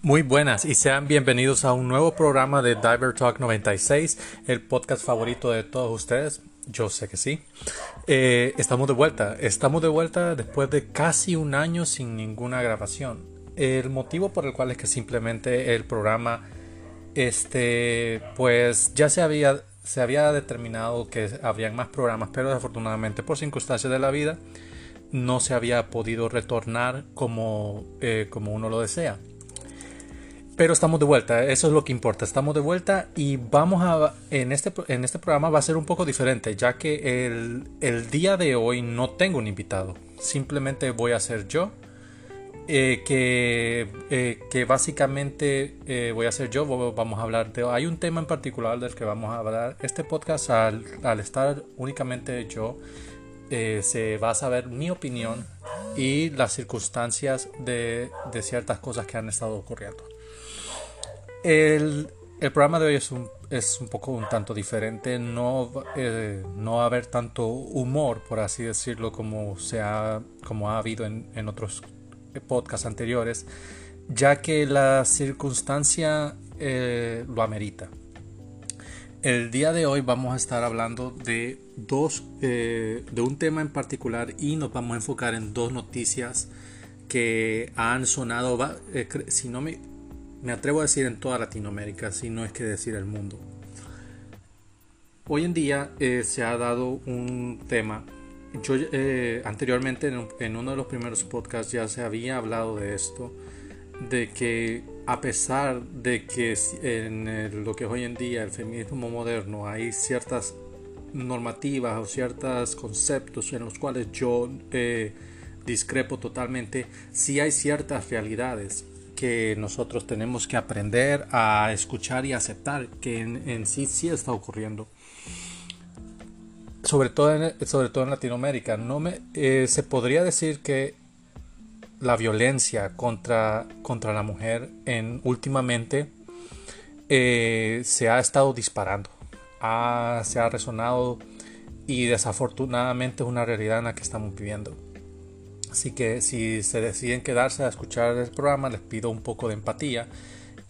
Muy buenas y sean bienvenidos a un nuevo programa de Diver Talk 96, el podcast favorito de todos ustedes. Yo sé que sí. Eh, estamos de vuelta. Estamos de vuelta después de casi un año sin ninguna grabación. El motivo por el cual es que simplemente el programa, este, pues ya se había, se había determinado que habrían más programas, pero desafortunadamente por circunstancias de la vida no se había podido retornar como, eh, como uno lo desea. Pero estamos de vuelta, eso es lo que importa. Estamos de vuelta y vamos a. En este, en este programa va a ser un poco diferente, ya que el, día de hoy no tengo un invitado. Simplemente voy a ser yo. Eh, que, eh, que básicamente eh, voy a ser yo. Vamos a hablar de. Hay un tema en particular del que vamos a hablar. Este podcast, al, estar únicamente yo, se va a saber mi opinión y las circunstancias de, de ciertas cosas que han estado ocurriendo. El, programa de hoy es un, es un poco un tanto diferente, no, eh, no va a haber tanto humor, por así decirlo, como, se ha, como ha habido en, otros podcasts anteriores, ya que la circunstancia eh, lo amerita. El día de hoy vamos a estar hablando de dos, eh, de un tema en particular y nos vamos a enfocar en dos noticias que han sonado, si no me me atrevo a decir en toda Latinoamérica, si no es que decir el mundo. Hoy en día eh, se ha dado un tema. Yo eh, anteriormente en, uno de los primeros podcasts ya se había hablado de esto, de que a pesar de que en lo que es hoy en día el feminismo moderno hay ciertas normativas o ciertos conceptos en los cuales yo eh, discrepo totalmente, sí hay ciertas realidades que nosotros tenemos que aprender a escuchar y aceptar que en, sí sí está ocurriendo. Sobre todo en, sobre todo en Latinoamérica. No me, eh, se podría decir que la violencia contra, contra la mujer en, últimamente eh, se ha estado disparando. se ha resonado y desafortunadamente es una realidad en la que estamos viviendo. Así que si se deciden quedarse a escuchar el programa, les pido un poco de empatía.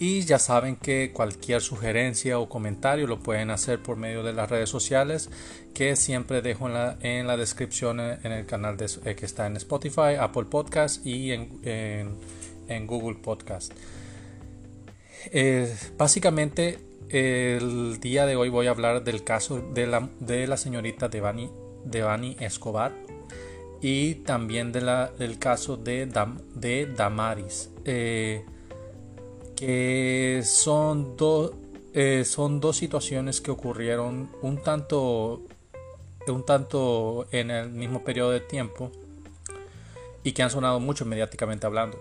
Y ya saben que cualquier sugerencia o comentario lo pueden hacer por medio de las redes sociales que siempre dejo en la, en la descripción en el canal de, eh, que está en Spotify, Apple Podcast y en, en, Google Podcast. Eh, básicamente el día de hoy voy a hablar del caso de la, de la señorita Devani, Devani Escobar y también del caso de, Damaris, eh, que son, eh, son dos situaciones que ocurrieron un tanto, un tanto en el mismo periodo de tiempo y que han sonado mucho mediáticamente hablando.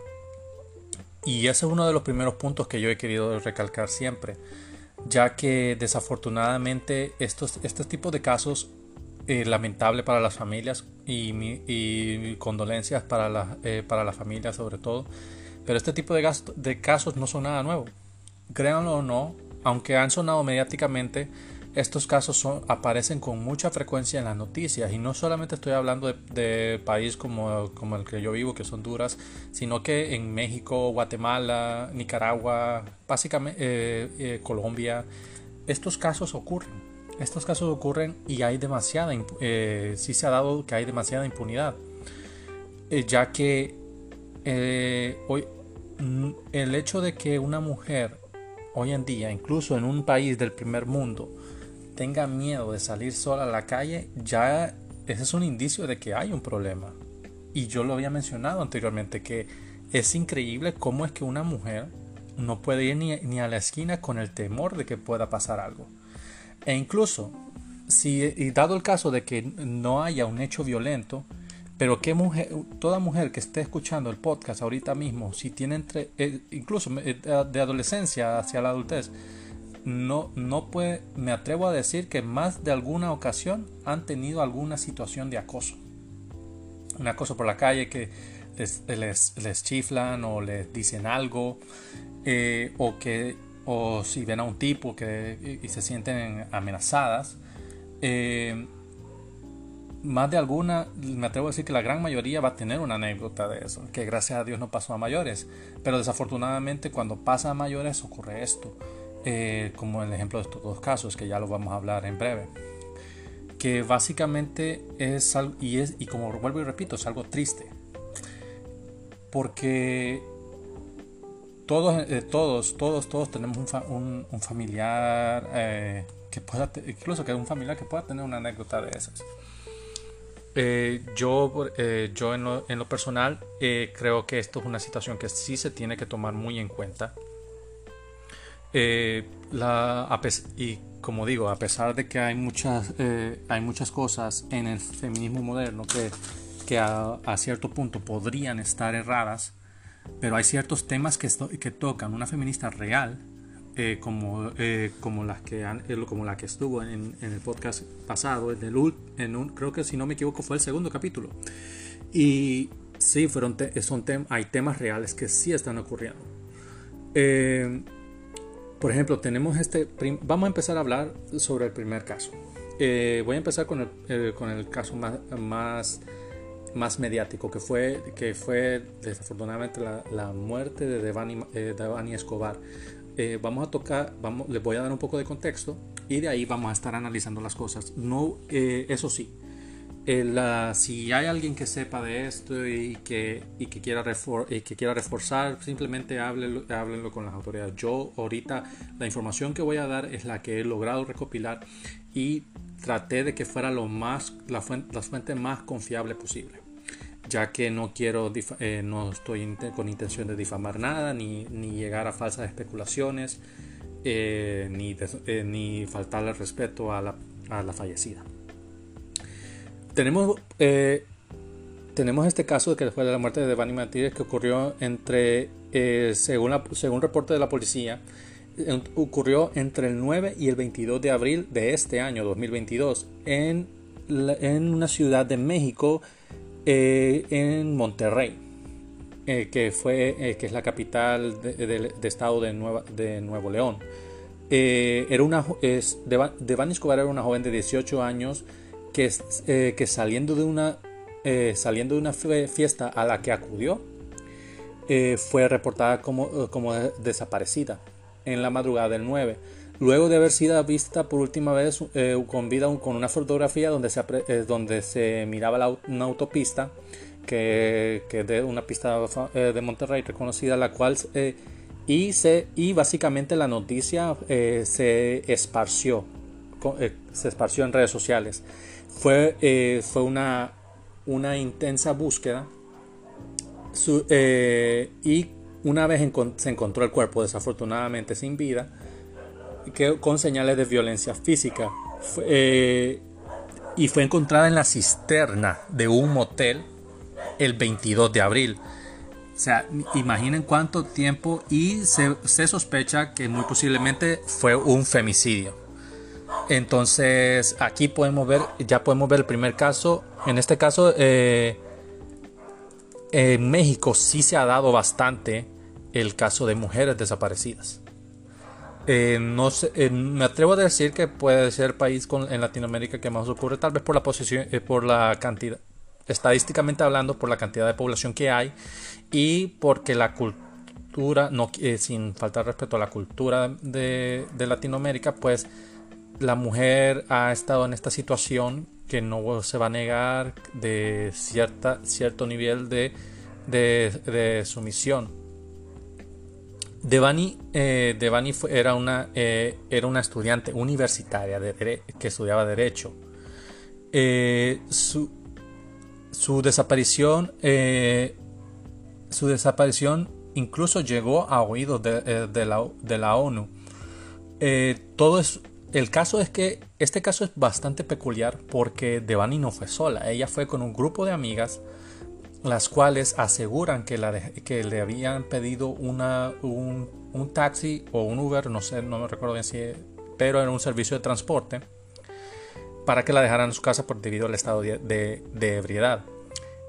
Y ese es uno de los primeros puntos que yo he querido recalcar siempre, ya que desafortunadamente estos, estos tipos de casos eh, lamentable para las familias y, condolencias para la, eh, para la familia sobre todo. Pero este tipo de, de casos no son nada nuevo. Créanlo o no, aunque han sonado mediáticamente, estos casos son, aparecen con mucha frecuencia en las noticias y no solamente estoy hablando de, país como, como, el que yo vivo, que son duras, sino que en México, Guatemala, Nicaragua, básicamente eh, Colombia, estos casos ocurren. Estos casos ocurren y hay demasiada, eh, sí se ha dado que hay demasiada impunidad, eh, ya que eh, hoy, mm, el hecho de que una mujer hoy en día, incluso en un país del primer mundo, tenga miedo de salir sola a la calle, ya ese es un indicio de que hay un problema. Y yo lo había mencionado anteriormente, que es increíble cómo es que una mujer no puede ir ni, ni a la esquina con el temor de que pueda pasar algo. E incluso, si y dado el caso de que no haya un hecho violento, pero que mujer, toda mujer que esté escuchando el podcast ahorita mismo, si tiene entre, eh, incluso eh, de adolescencia hacia la adultez, no, no puede, me atrevo a decir que más de alguna ocasión han tenido alguna situación de acoso. Un acoso por la calle que les, les, chiflan o les dicen algo, eh, o que o si ven a un tipo que, y se sienten amenazadas, eh, más de alguna, me atrevo a decir que la gran mayoría va a tener una anécdota de eso, que gracias a Dios no pasó a mayores, pero desafortunadamente cuando pasa a mayores ocurre esto, eh, como el ejemplo de estos dos casos, que ya lo vamos a hablar en breve, que básicamente es y, es, y como vuelvo y repito, es algo triste, porque todos, eh, todos, todos, todos tenemos un, un, familiar eh, que pueda, incluso que un familiar que pueda tener una anécdota de esas. Eh, yo, yo en lo, en lo personal creo que esto es una situación que sí se tiene que tomar muy en cuenta. Y como digo, a pesar de que hay muchas, hay muchas cosas en el feminismo moderno que, que a cierto punto podrían estar erradas, pero hay ciertos temas que, que tocan una feminista real, eh, como, eh, como, las que han, eh, como la que estuvo en, en el podcast pasado, en el, en un, creo que si no me equivoco fue el segundo capítulo. Y sí, fueron son hay temas reales que sí están ocurriendo. por ejemplo, tenemos este, vamos a empezar a hablar sobre el primer caso. voy a empezar con el, con el caso más, más más mediático, que fue, que fue desafortunadamente la, la muerte de Devani, eh, Escobar. Eh, vamos a tocar, vamos, les voy a dar un poco de contexto y de ahí vamos a estar analizando las cosas. No, eh, eso sí, la, si hay alguien que sepa de esto y que, y que, quiera, refor, y que quiera reforzar, simplemente háblenlo, háblenlo con las autoridades. Yo ahorita la información que voy a dar es la que he logrado recopilar y traté de que fuera lo más, la fuente, la fuente más confiable posible ya que no quiero, eh, no estoy con intención de difamar nada, ni, ni llegar a falsas especulaciones, eh, ni, eh, ni faltarle respeto a la, a la fallecida. Tenemos, tenemos este caso que fue de la muerte de Devani Martínez que ocurrió entre, según, la, según reporte de la policía, ocurrió entre el 9 y el 22 de abril de este año 2022 en, en una ciudad de México eh, en Monterrey, eh, que, fue, eh, que es la capital de, estado de, Nueva, de Nuevo León. era una, es, era una joven de 18 años que, que saliendo, de una, saliendo de una fiesta a la que acudió, fue reportada como, como desaparecida en la madrugada del 9 luego de haber sido vista por última vez eh, con vida con una fotografía donde se, eh, miraba una autopista que, que de una pista eh, de Monterrey reconocida la cual y, se, y básicamente la noticia se esparció se esparció en redes sociales. Fue, fue una, una intensa búsqueda y una vez se encontró el cuerpo desafortunadamente sin vida con señales de violencia física. Eh, y fue encontrada en la cisterna de un motel el 22 de abril. O sea, imaginen cuánto tiempo y se, sospecha que muy posiblemente fue un femicidio. Entonces aquí podemos ver, ya podemos ver el primer caso. En este caso, eh, en México sí se ha dado bastante el caso de mujeres desaparecidas. Eh, no eh, me atrevo a decir que puede ser el país con, en Latinoamérica que más ocurre, tal vez por la posición, eh, por la cantidad, estadísticamente hablando, por la cantidad de población que hay y porque la cultura, no, sin faltar respeto a la cultura de, Latinoamérica, pues la mujer ha estado en esta situación que no se va a negar de cierta, cierto nivel de, de sumisión Devani, eh, era, una, eh, era una estudiante universitaria de que estudiaba Derecho. Eh, su, su, desaparición, su desaparición incluso llegó a oídos de, la, de la, ONU. todo es, el caso es que este caso es bastante peculiar porque Devani no fue sola, ella fue con un grupo de amigas las cuales aseguran que, la que le habían pedido una, un, taxi o un Uber, no sé, no me recuerdo bien si, pero era un servicio de transporte para que la dejaran en su casa por debido al estado de, ebriedad.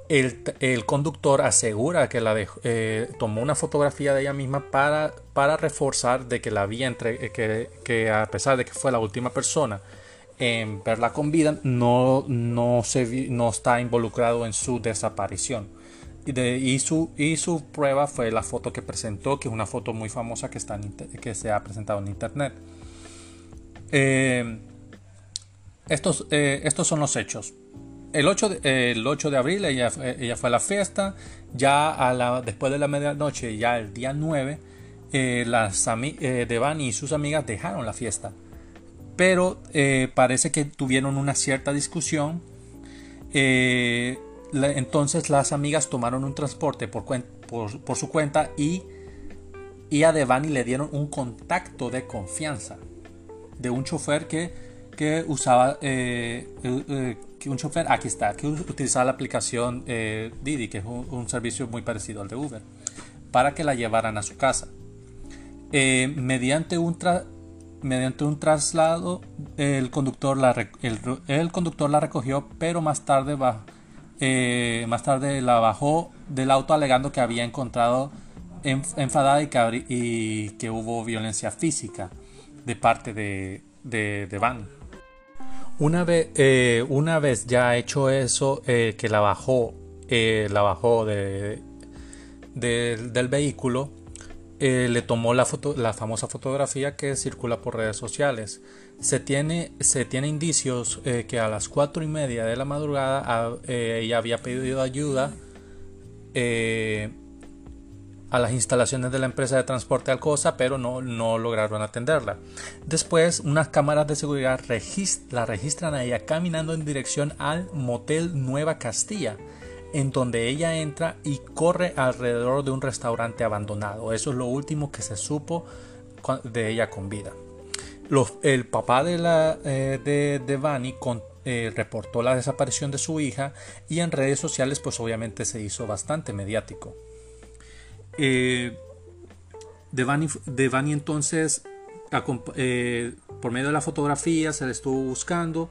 El, conductor asegura que la eh, tomó una fotografía de ella misma para, para reforzar de que la había entre, que, que a pesar de que fue la última persona en verla con vida, no, no, se, no está involucrado en su desaparición. Y, su, y su prueba fue la foto que presentó, que es una foto muy famosa que, está que se ha presentado en internet. Eh, estos, eh, estos son los hechos. El 8 de, el 8 de abril ella, ella, fue a la fiesta, ya a la, después de la medianoche, ya el día 9, eh, las Devani y sus amigas dejaron la fiesta. Pero parece que tuvieron una cierta discusión. entonces las amigas tomaron un transporte por, su cuenta y, y a Devani le dieron un contacto de confianza de un chofer que, que usaba eh, eh, un chofer aquí está que utilizaba la aplicación eh, Didi que es un, servicio muy parecido al de Uber para que la llevaran a su casa mediante un mediante un traslado el conductor la el, conductor la recogió pero más tarde va, más tarde la bajó del auto alegando que había encontrado enfadada y que, que hubo violencia física de parte de, de, Van. Una vez, eh, una vez ya hecho eso, eh, que la bajó, eh, la bajó de, del vehículo, le tomó la, foto, la famosa fotografía que circula por redes sociales. Se tiene, se indicios que a las cuatro y media de la madrugada ella había pedido ayuda a las instalaciones de la empresa de transporte Alcosa, pero no, no lograron atenderla. Después, unas cámaras de seguridad la registran a ella caminando en dirección al motel Nueva Castilla, en donde ella entra y corre alrededor de un restaurante abandonado. Eso es lo último que se supo de ella con vida. el papá de, la, eh, de, de eh, reportó la desaparición de su hija y en redes sociales pues obviamente se hizo bastante mediático. Eh, Devani, entonces, eh, por medio de la fotografía, se le estuvo buscando.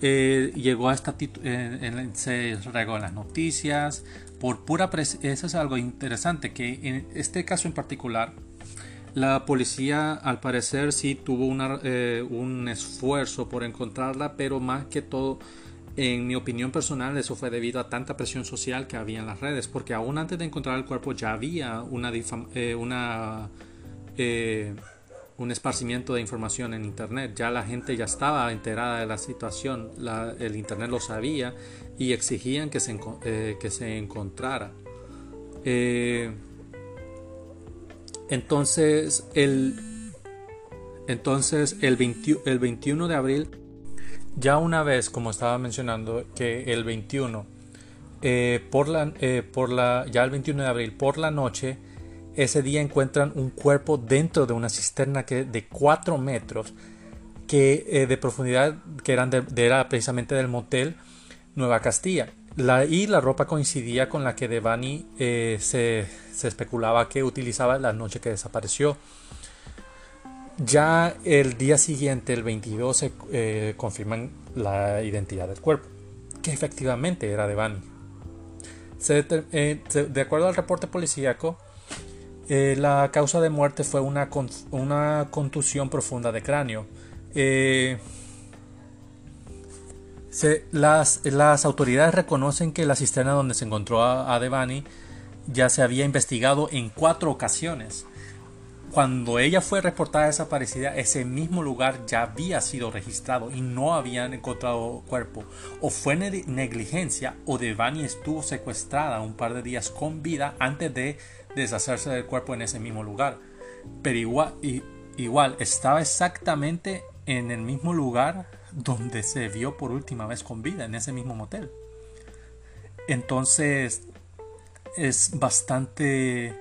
Eh, llegó a esta se regó en las noticias por pura eso es algo interesante que en este caso en particular la policía al parecer sí tuvo un esfuerzo por encontrarla pero más que todo en mi opinión personal, eso fue debido a tanta presión social que había en las redes, porque aún antes de encontrar el cuerpo ya había una, eh, una eh, un esparcimiento de información en Internet. Ya la gente ya estaba enterada de la situación, el Internet lo sabía y exigían que se, eh, que se encontrara. entonces, el, entonces el, el 21 de abril ya una vez, como estaba mencionando, que el 21, eh, por la, eh, por la, ya el 21 de abril, por la noche, ese día encuentran un cuerpo dentro de una cisterna que, de 4 metros que, eh, de profundidad que eran de, era precisamente del motel Nueva Castilla. La, y la ropa coincidía con la que Devani se, se especulaba que utilizaba la noche que desapareció. Ya el día siguiente, el 22, se eh, confirman la identidad del cuerpo, que efectivamente era de Bani. Eh, de acuerdo al reporte policíaco, eh, la causa de muerte fue una, una contusión profunda de cráneo. las, las, autoridades reconocen que la cisterna donde se encontró a Devani ya se había investigado en cuatro ocasiones cuando ella fue reportada desaparecida, ese mismo lugar ya había sido registrado y no habían encontrado cuerpo. O fue negligencia o Devani estuvo secuestrada un par de días con vida antes de deshacerse del cuerpo en ese mismo lugar. Pero igual, igual estaba exactamente en el mismo lugar donde se vio por última vez con vida, en ese mismo motel. Entonces es bastante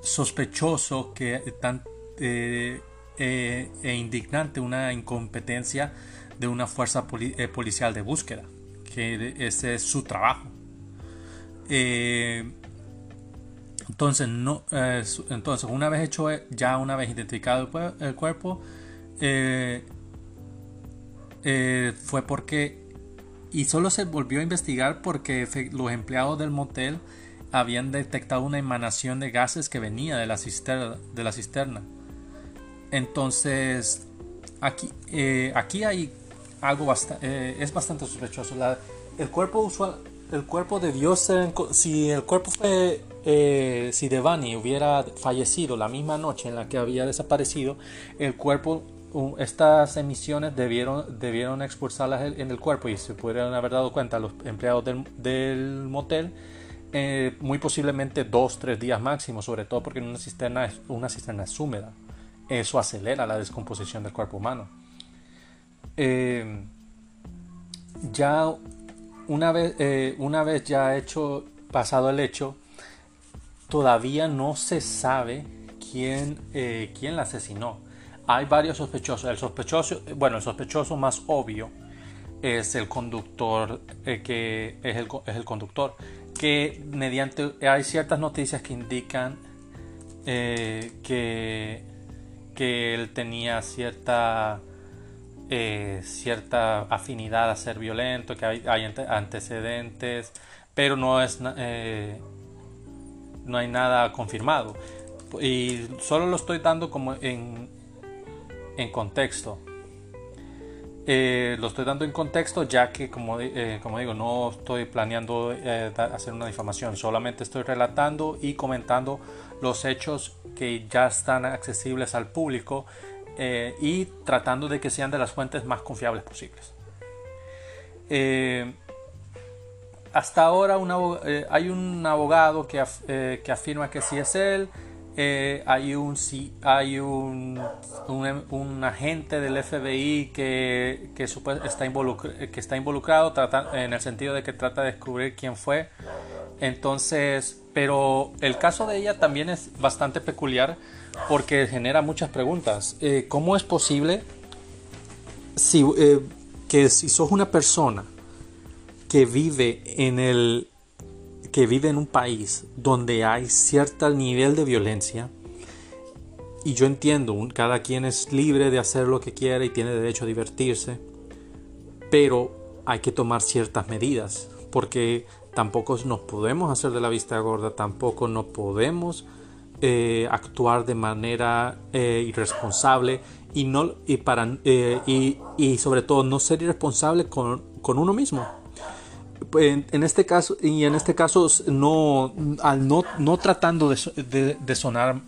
sospechoso que tan eh, eh, e indignante una incompetencia de una fuerza eh, policial de búsqueda, que ese es su trabajo. Entonces, no, entonces, una vez hecho, ya una vez identificado el, cuerpo, fue porque, y solo se volvió a investigar porque los empleados del motel habían detectado una emanación de gases que venía de la cisterna. De la cisterna. Entonces, aquí, eh, aquí hay algo bastante, es bastante sospechoso. el cuerpo usual, el cuerpo debió ser, si el cuerpo fue, eh, si Devani hubiera fallecido la misma noche en la que había desaparecido, el cuerpo, estas emisiones debieron, debieron expulsarlas en el cuerpo y se pudieron haber dado cuenta los empleados del, motel. Eh, muy posiblemente dos, tres días máximo, sobre todo porque una cisterna, una cisterna es húmeda. Eso acelera la descomposición del cuerpo humano. Eh, ya una vez, eh, una vez ya hecho, pasado el hecho, todavía no se sabe quién, eh, quién la asesinó. Hay varios sospechosos. El sospechoso, bueno, el sospechoso más obvio es el conductor, eh, que es el, es el, conductor, que mediante, hay ciertas noticias que indican que, que él tenía cierta eh, cierta afinidad a ser violento, que hay, antecedentes, pero no es eh, no hay nada confirmado. Y solo lo estoy dando como en, en contexto. Eh, lo estoy dando en contexto ya que, como, como digo, no estoy planeando hacer una difamación, solamente estoy relatando y comentando los hechos que ya están accesibles al público eh, y tratando de que sean de las fuentes más confiables posibles. Eh, hasta ahora eh, hay un abogado que, que, afirma que sí es él, hay, un, hay un, un, agente del FBI que, que, está, que está involucrado en el sentido de que trata de descubrir quién fue. Entonces, pero el caso de ella también es bastante peculiar porque genera muchas preguntas. Eh, ¿Cómo es posible si, eh, que si sos una persona que vive en el que vive en un país donde hay cierto nivel de violencia y yo entiendo, cada quien es libre de hacer lo que quiera y tiene derecho a divertirse, pero hay que tomar ciertas medidas porque tampoco nos podemos hacer de la vista gorda, tampoco no podemos eh, actuar de manera eh, irresponsable y, no, y, para, eh, y, y, sobre todo no ser irresponsable con, con uno mismo. En, este caso y en este caso no al no, no tratando de, de, sonar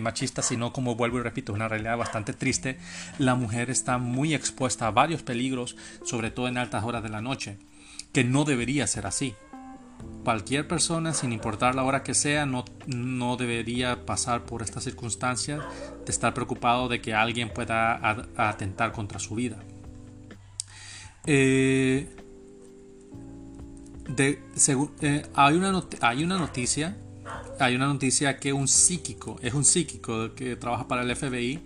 machista sino como vuelvo y repito una realidad bastante triste la mujer está muy expuesta a varios peligros sobre todo en altas horas de la noche que no debería ser así Cualquier persona, sin importar la hora que sea, no, no debería pasar por estas circunstancias de estar preocupado de que alguien pueda atentar contra su vida. Eh, eh, hay, una hay una noticia hay una noticia que un psíquico es un psíquico que trabaja para el FBI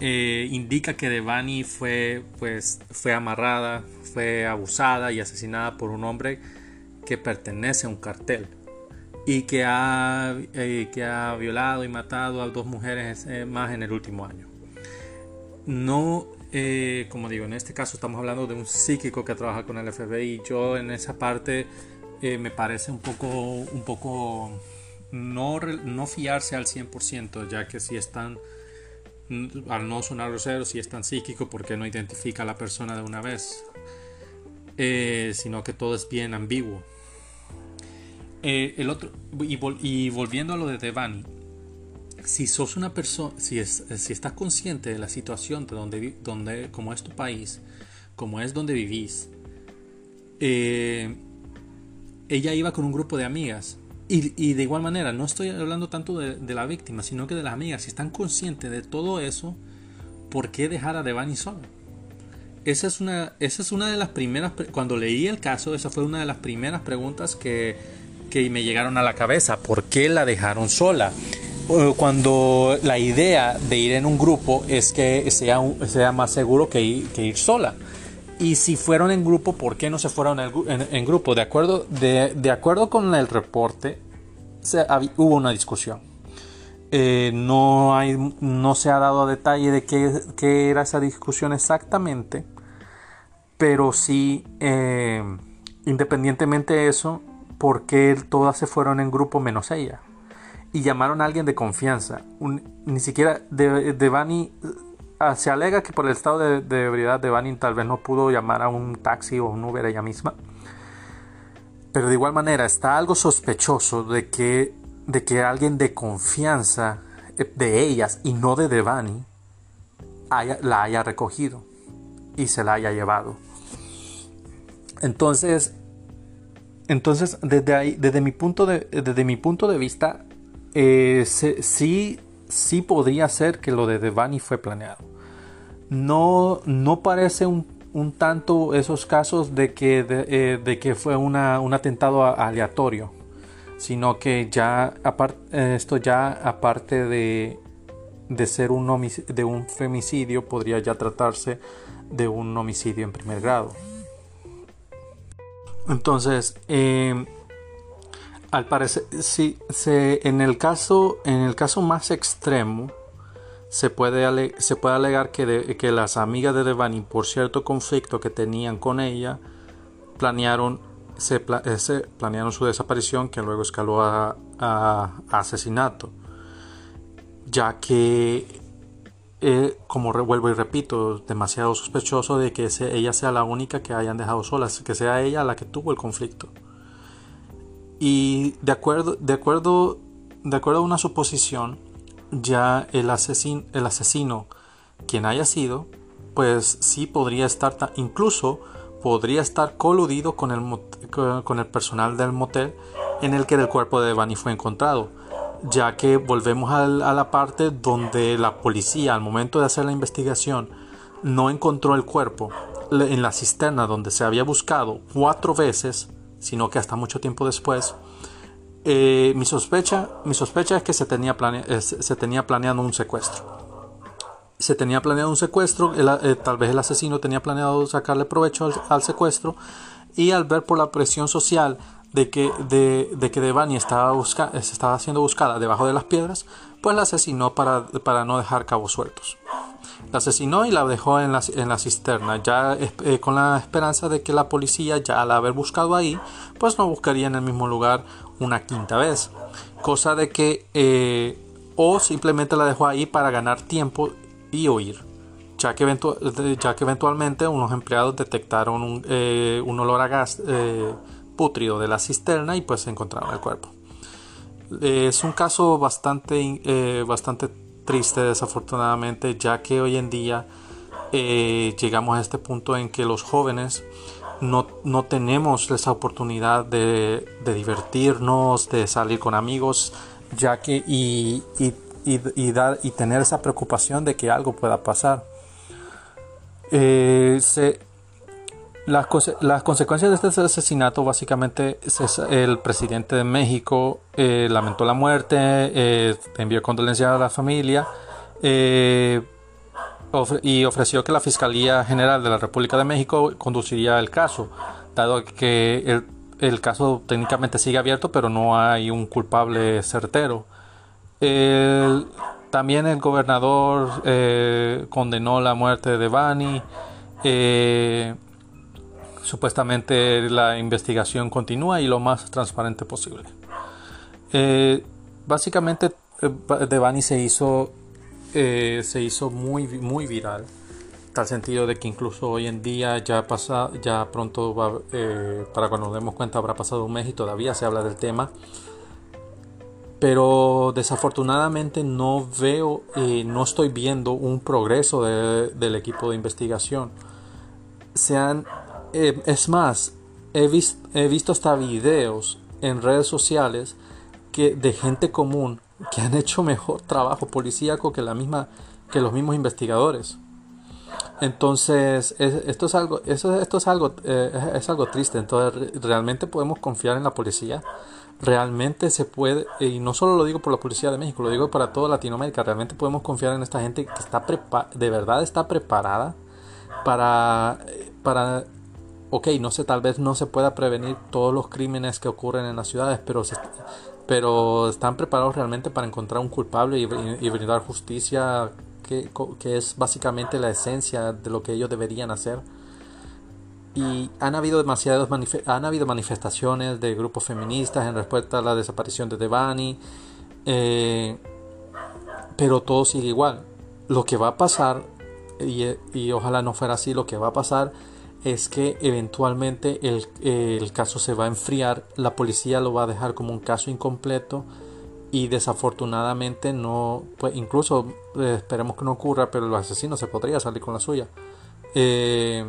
eh, indica que Devani fue pues fue amarrada fue abusada y asesinada por un hombre que pertenece a un cartel y que ha, eh, que ha violado y matado a dos mujeres más en el último año. No, eh, como digo, en este caso estamos hablando de un psíquico que trabaja con el FBI. Yo en esa parte me parece un poco, un poco no, no fiarse al 100%, ya que si están, al no sonar grosero, si es tan psíquico, porque no identifica a la persona de una vez? sino que todo es bien ambiguo. Eh, el otro, y, volviendo a lo de Devani, si sos una persona, si, si estás consciente de la situación de donde, donde, como es tu país, como es donde vivís, eh, ella iba con un grupo de amigas. Y, de igual manera, no estoy hablando tanto de, la víctima, sino que de las amigas. Si están conscientes de todo eso, ¿por qué dejar a Devani sola? Esa es, una, esa es una de las primeras, cuando leí el caso, esa fue una de las primeras preguntas que me llegaron a la cabeza. ¿Por qué la dejaron sola? Cuando la idea de ir en un grupo es que sea, sea más seguro que ir, que ir sola. Y si fueron en grupo, ¿por qué no se fueron en, grupo? De acuerdo, de, de, acuerdo con el reporte, hubo una discusión. Eh, no, hay, no se ha dado detalle de qué, qué era esa discusión exactamente, pero sí, eh, independientemente de eso, porque todas se fueron en grupo menos ella. Y llamaron a alguien de confianza. ni siquiera Devani ah, se alega que por el estado de, de ebriedad de Vanny tal vez no pudo llamar a un taxi o un Uber ella misma. Pero de igual manera está algo sospechoso de que, de que alguien de confianza eh, de ellas y no de Devani la haya recogido y se la haya llevado. Entonces, entonces desde ahí, desde mi punto de, desde mi punto de vista, eh, sí, sí podría ser que lo de Devani fue planeado. No, no parece un, tanto esos casos de que, de, eh, que fue un atentado aleatorio, sino que ya esto ya aparte de, de ser un, de un femicidio podría ya tratarse de un homicidio en primer grado. Entonces, em, al parecer, sí, se, en, el caso, en el caso más extremo, se puede, se puede alegar que, que las amigas de Devani, por cierto conflicto que tenían con ella, planearon, se, planearon su desaparición que luego escaló a, a asesinato, ya que eh, como vuelvo y repito, demasiado sospechoso de que ella sea la única que hayan dejado sola, que sea ella la que tuvo el conflicto. Y de acuerdo, de acuerdo, de acuerdo a una suposición, ya el, asesino, el asesino, quien haya sido, pues sí podría estar, incluso podría estar coludido con el, con el personal del motel en el que el cuerpo de Bunny fue encontrado ya que volvemos a la parte donde la policía al momento de hacer la investigación no encontró el cuerpo. En la cisterna donde se había buscado cuatro veces, sino que hasta mucho tiempo después. Eh, mi, sospecha, mi sospecha es que se tenía, se tenía planeado un secuestro. Se tenía planeado un secuestro, eh, tal vez el asesino tenía planeado sacarle provecho al secuestro y al ver por la presión social de que, de, de que Devani estaba, busca, estaba siendo buscada debajo de las piedras, pues la asesinó para, para no dejar cabos sueltos. Asesinó y la dejó en la, en la cisterna, ya eh, con la esperanza de que la policía, ya al haber buscado ahí, pues no buscaría en el mismo lugar una quinta vez. Cosa de que, eh, o simplemente la dejó ahí para ganar tiempo y huir. Ya que, ya que eventualmente unos empleados detectaron un, eh, un olor a gas putrido de la cisterna y pues encontraron el cuerpo. es un caso bastante, eh, bastante triste desafortunadamente ya que hoy en día eh, llegamos a este punto en que los jóvenes no, no tenemos esa oportunidad de, divertirnos, de salir con amigos, ya que y, y, y, dar, y tener esa preocupación de que algo pueda pasar. Eh, se, las, consecuencias de este asesinato básicamente el presidente de México eh, lamentó la muerte, eh, envió condolencias a la familia eh, y ofreció que la Fiscalía General de la República de México conduciría el caso, dado que el, caso técnicamente sigue abierto pero no hay un culpable certero. también el gobernador condenó la muerte de Bani. Supuestamente la investigación continúa y lo más transparente posible. Eh, básicamente eh, Devani se hizo eh, se hizo muy muy viral tal sentido de que incluso hoy en día ya pasa ya pronto va, para cuando nos demos cuenta habrá pasado un mes y todavía se habla del tema pero desafortunadamente no veo no estoy viendo un progreso del equipo de investigación se han eh, es más, he, he visto hasta videos en redes sociales que, de gente común que han hecho mejor trabajo policíaco que, la misma, que los mismos investigadores. Entonces, esto es algo, esto es algo, eh, es algo triste. Entonces, realmente podemos confiar en la policía. Realmente se puede, y no solo lo digo por la policía de México, lo digo para toda Latinoamérica. Realmente podemos confiar en esta gente que está de verdad está preparada para, para ok, no sé, tal vez no se pueda prevenir todos los crímenes que ocurren en las ciudades, pero, pero están preparados realmente para encontrar un culpable y, brindar justicia, que, es básicamente la esencia de lo que ellos deberían hacer. Y han habido demasiados han habido manifestaciones de grupos feministas en respuesta a la desaparición de Devani, eh, pero todo sigue igual. Lo que va a pasar y, ojalá no fuera así, lo que va a pasar es que eventualmente el, caso se va a enfriar, la policía lo va a dejar como un caso incompleto y desafortunadamente no, pues incluso eh, esperemos que no ocurra, pero el asesino se podría salir con la suya. Eh,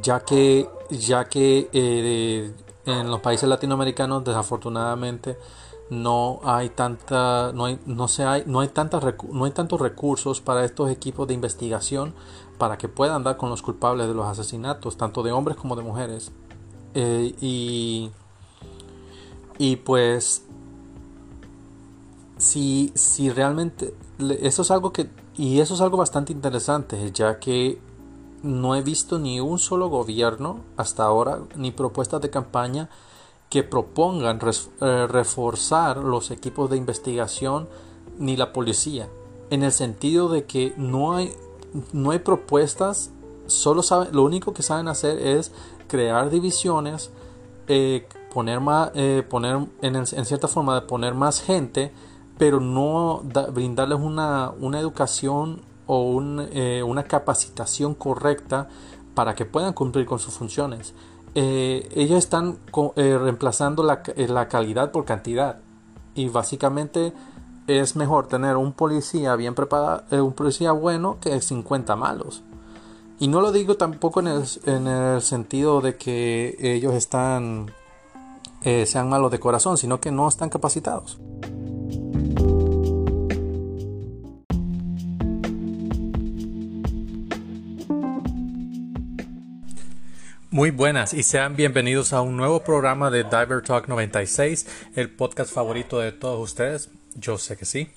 ya que, ya que eh, en los países latinoamericanos desafortunadamente no hay tanta no hay no se hay no hay no hay tantos recursos para estos equipos de investigación para que puedan dar con los culpables de los asesinatos tanto de hombres como de mujeres. Eh, y y pues si si realmente eso es algo que y eso es algo bastante interesante ya que no he visto ni un solo gobierno hasta ahora ni propuestas de campaña que propongan eh, reforzar los equipos de investigación ni la policía, en el sentido de que no hay, no hay propuestas, solo saben, lo único que saben hacer es crear divisiones, eh, poner, más, eh, poner en, cierta forma de poner más gente, pero no brindarles una, una, educación o una capacitación correcta para que puedan cumplir con sus funciones eh, ellos están eh, reemplazando la, eh, la, calidad por cantidad. Y básicamente es mejor tener un policía bien preparado, eh, un policía bueno que 50 malos. Y no lo digo tampoco en el, en el sentido de que ellos están sean malos de corazón, sino que no están capacitados. Muy buenas y sean bienvenidos a un nuevo programa de Diver Talk 96, el podcast favorito de todos ustedes. Yo sé que sí.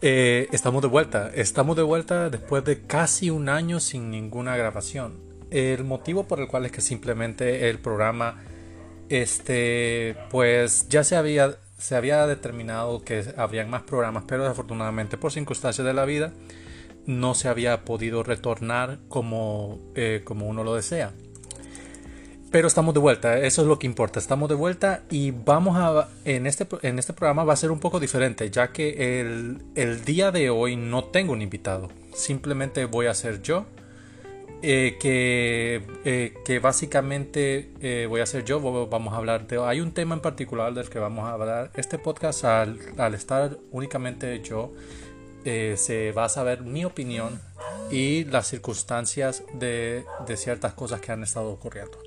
Eh, estamos de vuelta. Estamos de vuelta después de casi un año sin ninguna grabación. El motivo por el cual es que simplemente el programa, este, pues ya se había, se había determinado que habrían más programas, pero desafortunadamente por circunstancias de la vida no se había podido retornar como, eh, como uno lo desea. Pero estamos de vuelta, eso es lo que importa. Estamos de vuelta y vamos a. En este, en este programa va a ser un poco diferente, ya que el, día de hoy no tengo un invitado. Simplemente voy a ser yo. Eh, que, eh, que básicamente eh, voy a ser yo. Vamos a hablar de. Hay un tema en particular del que vamos a hablar. Este podcast, al, al estar únicamente yo, se va a saber mi opinión y las circunstancias de, de ciertas cosas que han estado ocurriendo.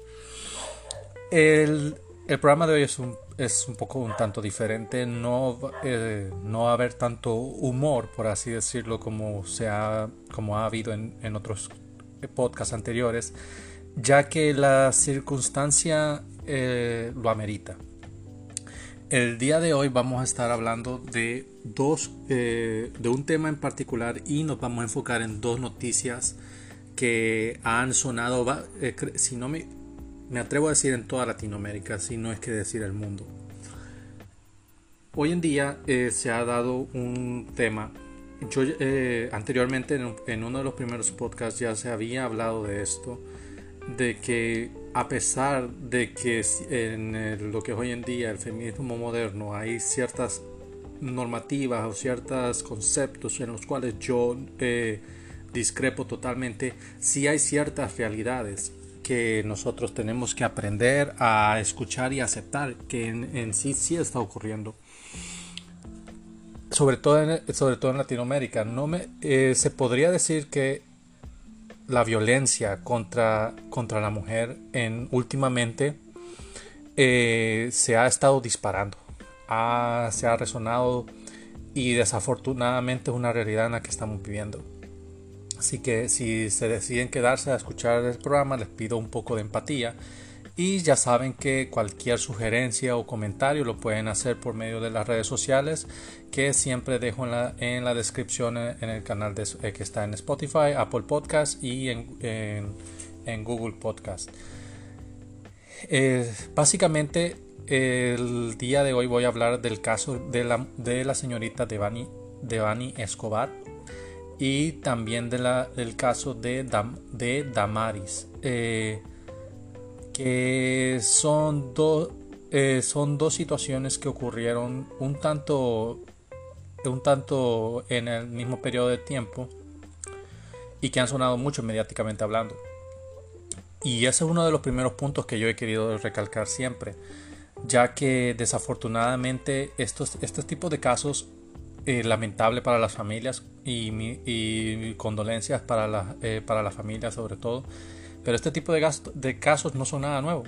El, programa de hoy es un, es un poco un tanto diferente. No, eh, no va a haber tanto humor, por así decirlo, como, se ha, como ha habido en, otros podcasts anteriores, ya que la circunstancia eh, lo amerita. El día de hoy vamos a estar hablando de dos, eh, de un tema en particular y nos vamos a enfocar en dos noticias que han sonado, si no me me atrevo a decir en toda Latinoamérica, si no es que decir el mundo. Hoy en día eh, se ha dado un tema. Yo eh, anteriormente en, uno de los primeros podcasts ya se había hablado de esto, de que a pesar de que en lo que es hoy en día el feminismo moderno hay ciertas normativas o ciertos conceptos en los cuales yo eh, discrepo totalmente, sí hay ciertas realidades que nosotros tenemos que aprender a escuchar y aceptar que en, sí sí está ocurriendo. Sobre todo en, sobre todo en Latinoamérica. No me, eh, se podría decir que la violencia contra, contra la mujer en, últimamente eh, se ha estado disparando. se ha resonado y desafortunadamente es una realidad en la que estamos viviendo. Así que si se deciden quedarse a escuchar el programa, les pido un poco de empatía. Y ya saben que cualquier sugerencia o comentario lo pueden hacer por medio de las redes sociales que siempre dejo en la, en la descripción en el canal eh, que está en Spotify, Apple Podcast y en, en, Google Podcast. Eh, básicamente el día de hoy voy a hablar del caso de la, de la señorita Devani, Devani Escobar y también del caso de, Damaris, eh, que son, eh, son dos situaciones que ocurrieron un tanto, un tanto en el mismo periodo de tiempo y que han sonado mucho mediáticamente hablando. Y ese es uno de los primeros puntos que yo he querido recalcar siempre, ya que desafortunadamente estos, estos tipos de casos, lamentable para las familias y, condolencias para la, eh, para las familias sobre todo, pero este tipo de, de casos no son nada nuevo.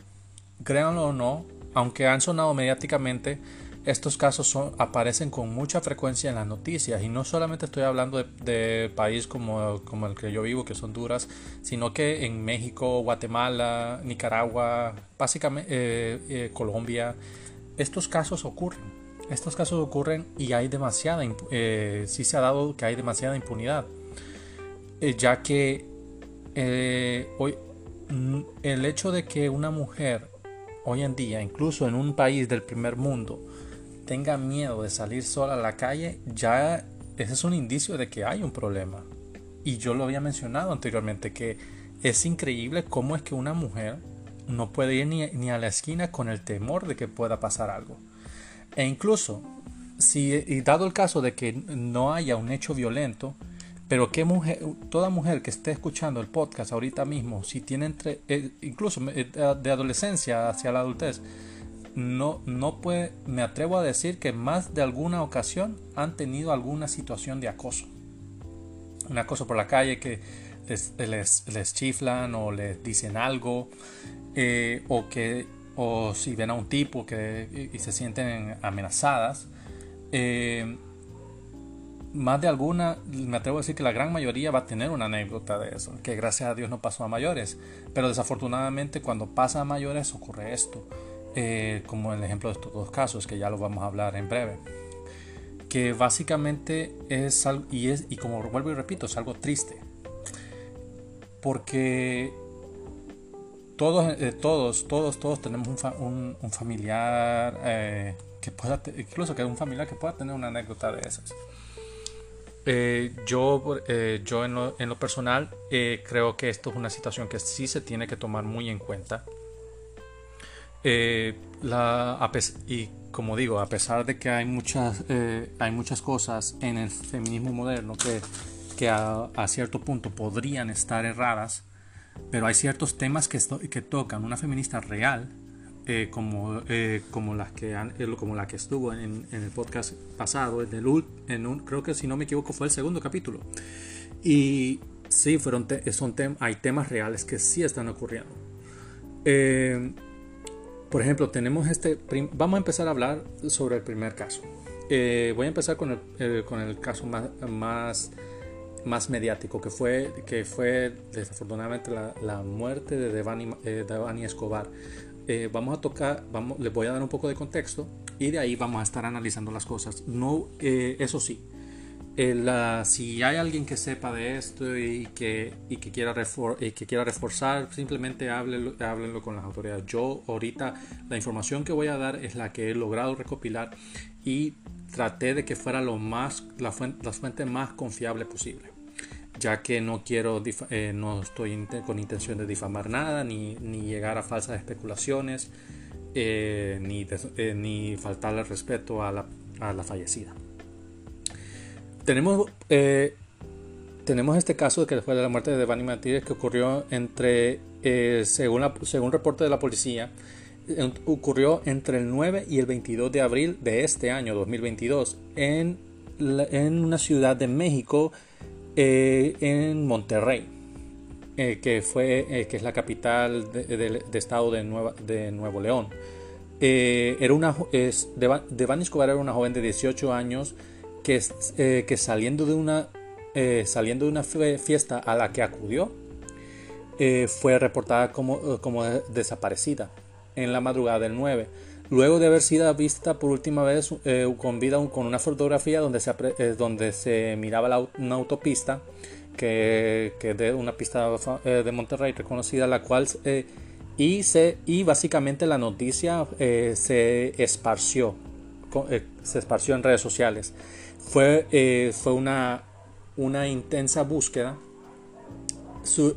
Créanlo o no, aunque han sonado mediáticamente, estos casos aparecen con mucha frecuencia en las noticias y no solamente estoy hablando de, país como, como, el que yo vivo, que es Honduras, sino que en México, Guatemala, Nicaragua, básicamente eh, eh, Colombia, estos casos ocurren. Estos casos ocurren y hay demasiada, eh, sí se ha dado que hay demasiada impunidad, ya que hoy mm, el hecho de que una mujer hoy en día, incluso en un país del primer mundo, tenga miedo de salir sola a la calle, ya ese es un indicio de que hay un problema. Y yo lo había mencionado anteriormente, que es increíble cómo es que una mujer no puede ir ni, a la esquina con el temor de que pueda pasar algo. E incluso, si y dado el caso de que no haya un hecho violento, pero que mujer, toda mujer que esté escuchando el podcast ahorita mismo, si tiene entre, eh, incluso eh, de adolescencia hacia la adultez, no, no puede, me atrevo a decir que más de alguna ocasión han tenido alguna situación de acoso. Un acoso por la calle que les, chiflan o les dicen algo, eh, o que o si ven a un tipo que y se sienten amenazadas. Eh, más de alguna, me atrevo a decir que la gran mayoría va a tener una anécdota de eso, que gracias a Dios no pasó a mayores, pero desafortunadamente cuando pasa a mayores ocurre esto. Eh, como el ejemplo de estos dos casos, que ya lo vamos a hablar en breve. Que básicamente es algo, y, es, y como vuelvo y repito, es algo triste. Porque todos, eh, todos, todos, todos tenemos un, un, familiar eh, que pueda, incluso que un familiar que pueda tener una anécdota de esas. yo, yo en lo, en lo personal creo que esto es una situación que sí se tiene que tomar muy en cuenta eh, la, y como digo, a pesar de que hay muchas, eh, hay muchas cosas en el feminismo moderno que, que a, cierto punto podrían estar erradas, pero hay ciertos temas que, que tocan una feminista real, eh, como, como, las que como la que estuvo en, el podcast pasado, en el, en un, creo que si no me equivoco fue el segundo capítulo. Y sí, fueron son hay temas reales que sí están ocurriendo. Eh, por ejemplo, tenemos este, vamos a empezar a hablar sobre el primer caso. Eh, voy a empezar con el, eh, con el caso más, más, más, mediático, que fue, que fue desafortunadamente la, la muerte de Devani, eh, Escobar. vamos a tocar, vamos, les voy a dar un poco de contexto y de ahí vamos a estar analizando las cosas. No, eso sí, si hay alguien que sepa de esto y que, y que, quiera, y que quiera reforzar, simplemente háblenlo, háblenlo con las autoridades. Yo ahorita la información que voy a dar es la que he logrado recopilar y traté de que fuera lo más, la, fuente, la fuente más confiable posible ya que no quiero, eh, no estoy con intención de difamar nada, ni, ni llegar a falsas especulaciones, eh, ni, eh, ni faltarle respeto a la, a la fallecida. Tenemos, eh, tenemos este caso que fue de la muerte de Devani Martínez que ocurrió entre, eh, según, la, según reporte de la policía, ocurrió entre el 9 y el 22 de abril de este año 2022 en, en una ciudad de México, eh, en Monterrey, que, fue, que es la capital de, estado de, de Nuevo León. era una, es, Devani Escobar era una joven de 18 años que, eh, que saliendo, de una, eh, saliendo de una fiesta a la que acudió, eh, fue reportada como, como, desaparecida en la madrugada del 9. Luego de haber sido vista por última vez con vida con una fotografía donde se, se miraba una autopista que, de una pista de Monterrey reconocida, la cual y, se, y básicamente la noticia se esparció, se esparció en redes sociales. Fue, eh, fue una, una intensa búsqueda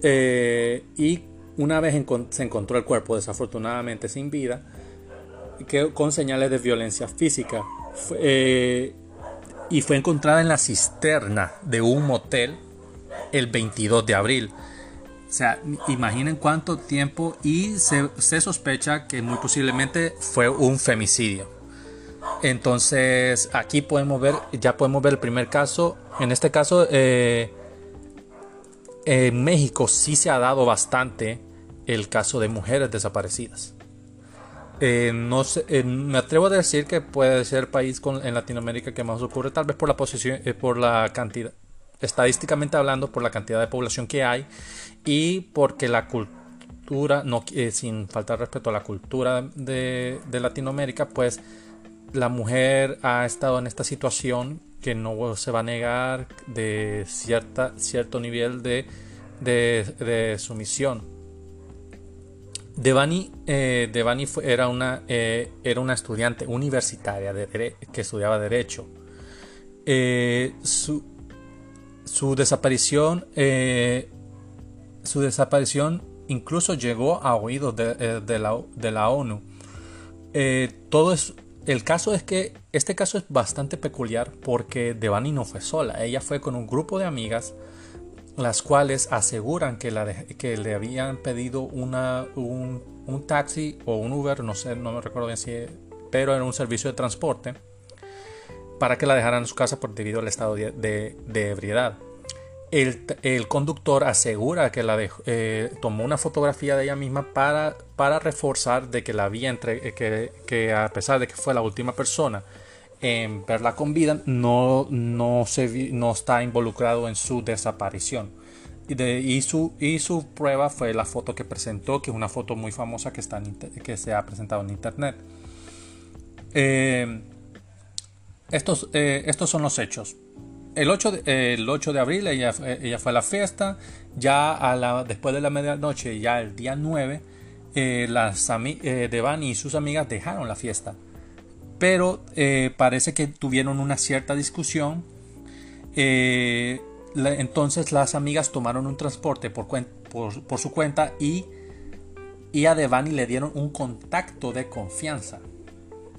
eh, y una vez se encontró el cuerpo desafortunadamente sin vida con señales de violencia física eh, y fue encontrada en la cisterna de un motel el 22 de abril. O sea, imaginen cuánto tiempo y se, sospecha que muy posiblemente fue un femicidio. Entonces, aquí podemos ver, ya podemos ver el primer caso. En este caso, eh, en México sí se ha dado bastante el caso de mujeres desaparecidas. Eh, no eh, me atrevo a decir que puede ser el país en Latinoamérica que más ocurre, tal vez por la posición, por la cantidad, estadísticamente hablando, por la cantidad de población que hay y porque la cultura, eh, sin faltar respeto a la cultura de, Latinoamérica, pues la mujer ha estado en esta situación que no se va a negar de cierta, cierto nivel de, de, sumisión. Devani, eh, Devani era, una, eh, era una estudiante universitaria de, que estudiaba Derecho. su, su desaparición su desaparición incluso llegó a oídos de, eh, la, ONU. Eh, todo es, el caso es que este caso es bastante peculiar porque Devani no fue sola, ella fue con un grupo de amigas las cuales aseguran que, le habían pedido una, un, taxi o un Uber, no sé, no me recuerdo bien si, pero era un servicio de transporte para que la dejaran en su casa por debido al estado de ebriedad. El, conductor asegura que la eh, tomó una fotografía de ella misma para, para reforzar de que la entre, eh, que, que, a pesar de que fue la última persona en verla con vida, no, no, se, no está involucrado en su desaparición. Y, de, y, su, y su prueba fue la foto que presentó, que es una foto muy famosa que, está que se ha presentado en internet. Eh, estos, estos son los hechos el 8 de, el 8 de abril ella, ella, fue a la fiesta, ya a la, después de la medianoche, ya el día 9, eh, las eh, Devani y sus amigas dejaron la fiesta. Pero eh, parece que tuvieron una cierta discusión. entonces las amigas tomaron un transporte por, su cuenta y, y a Devani le dieron un contacto de confianza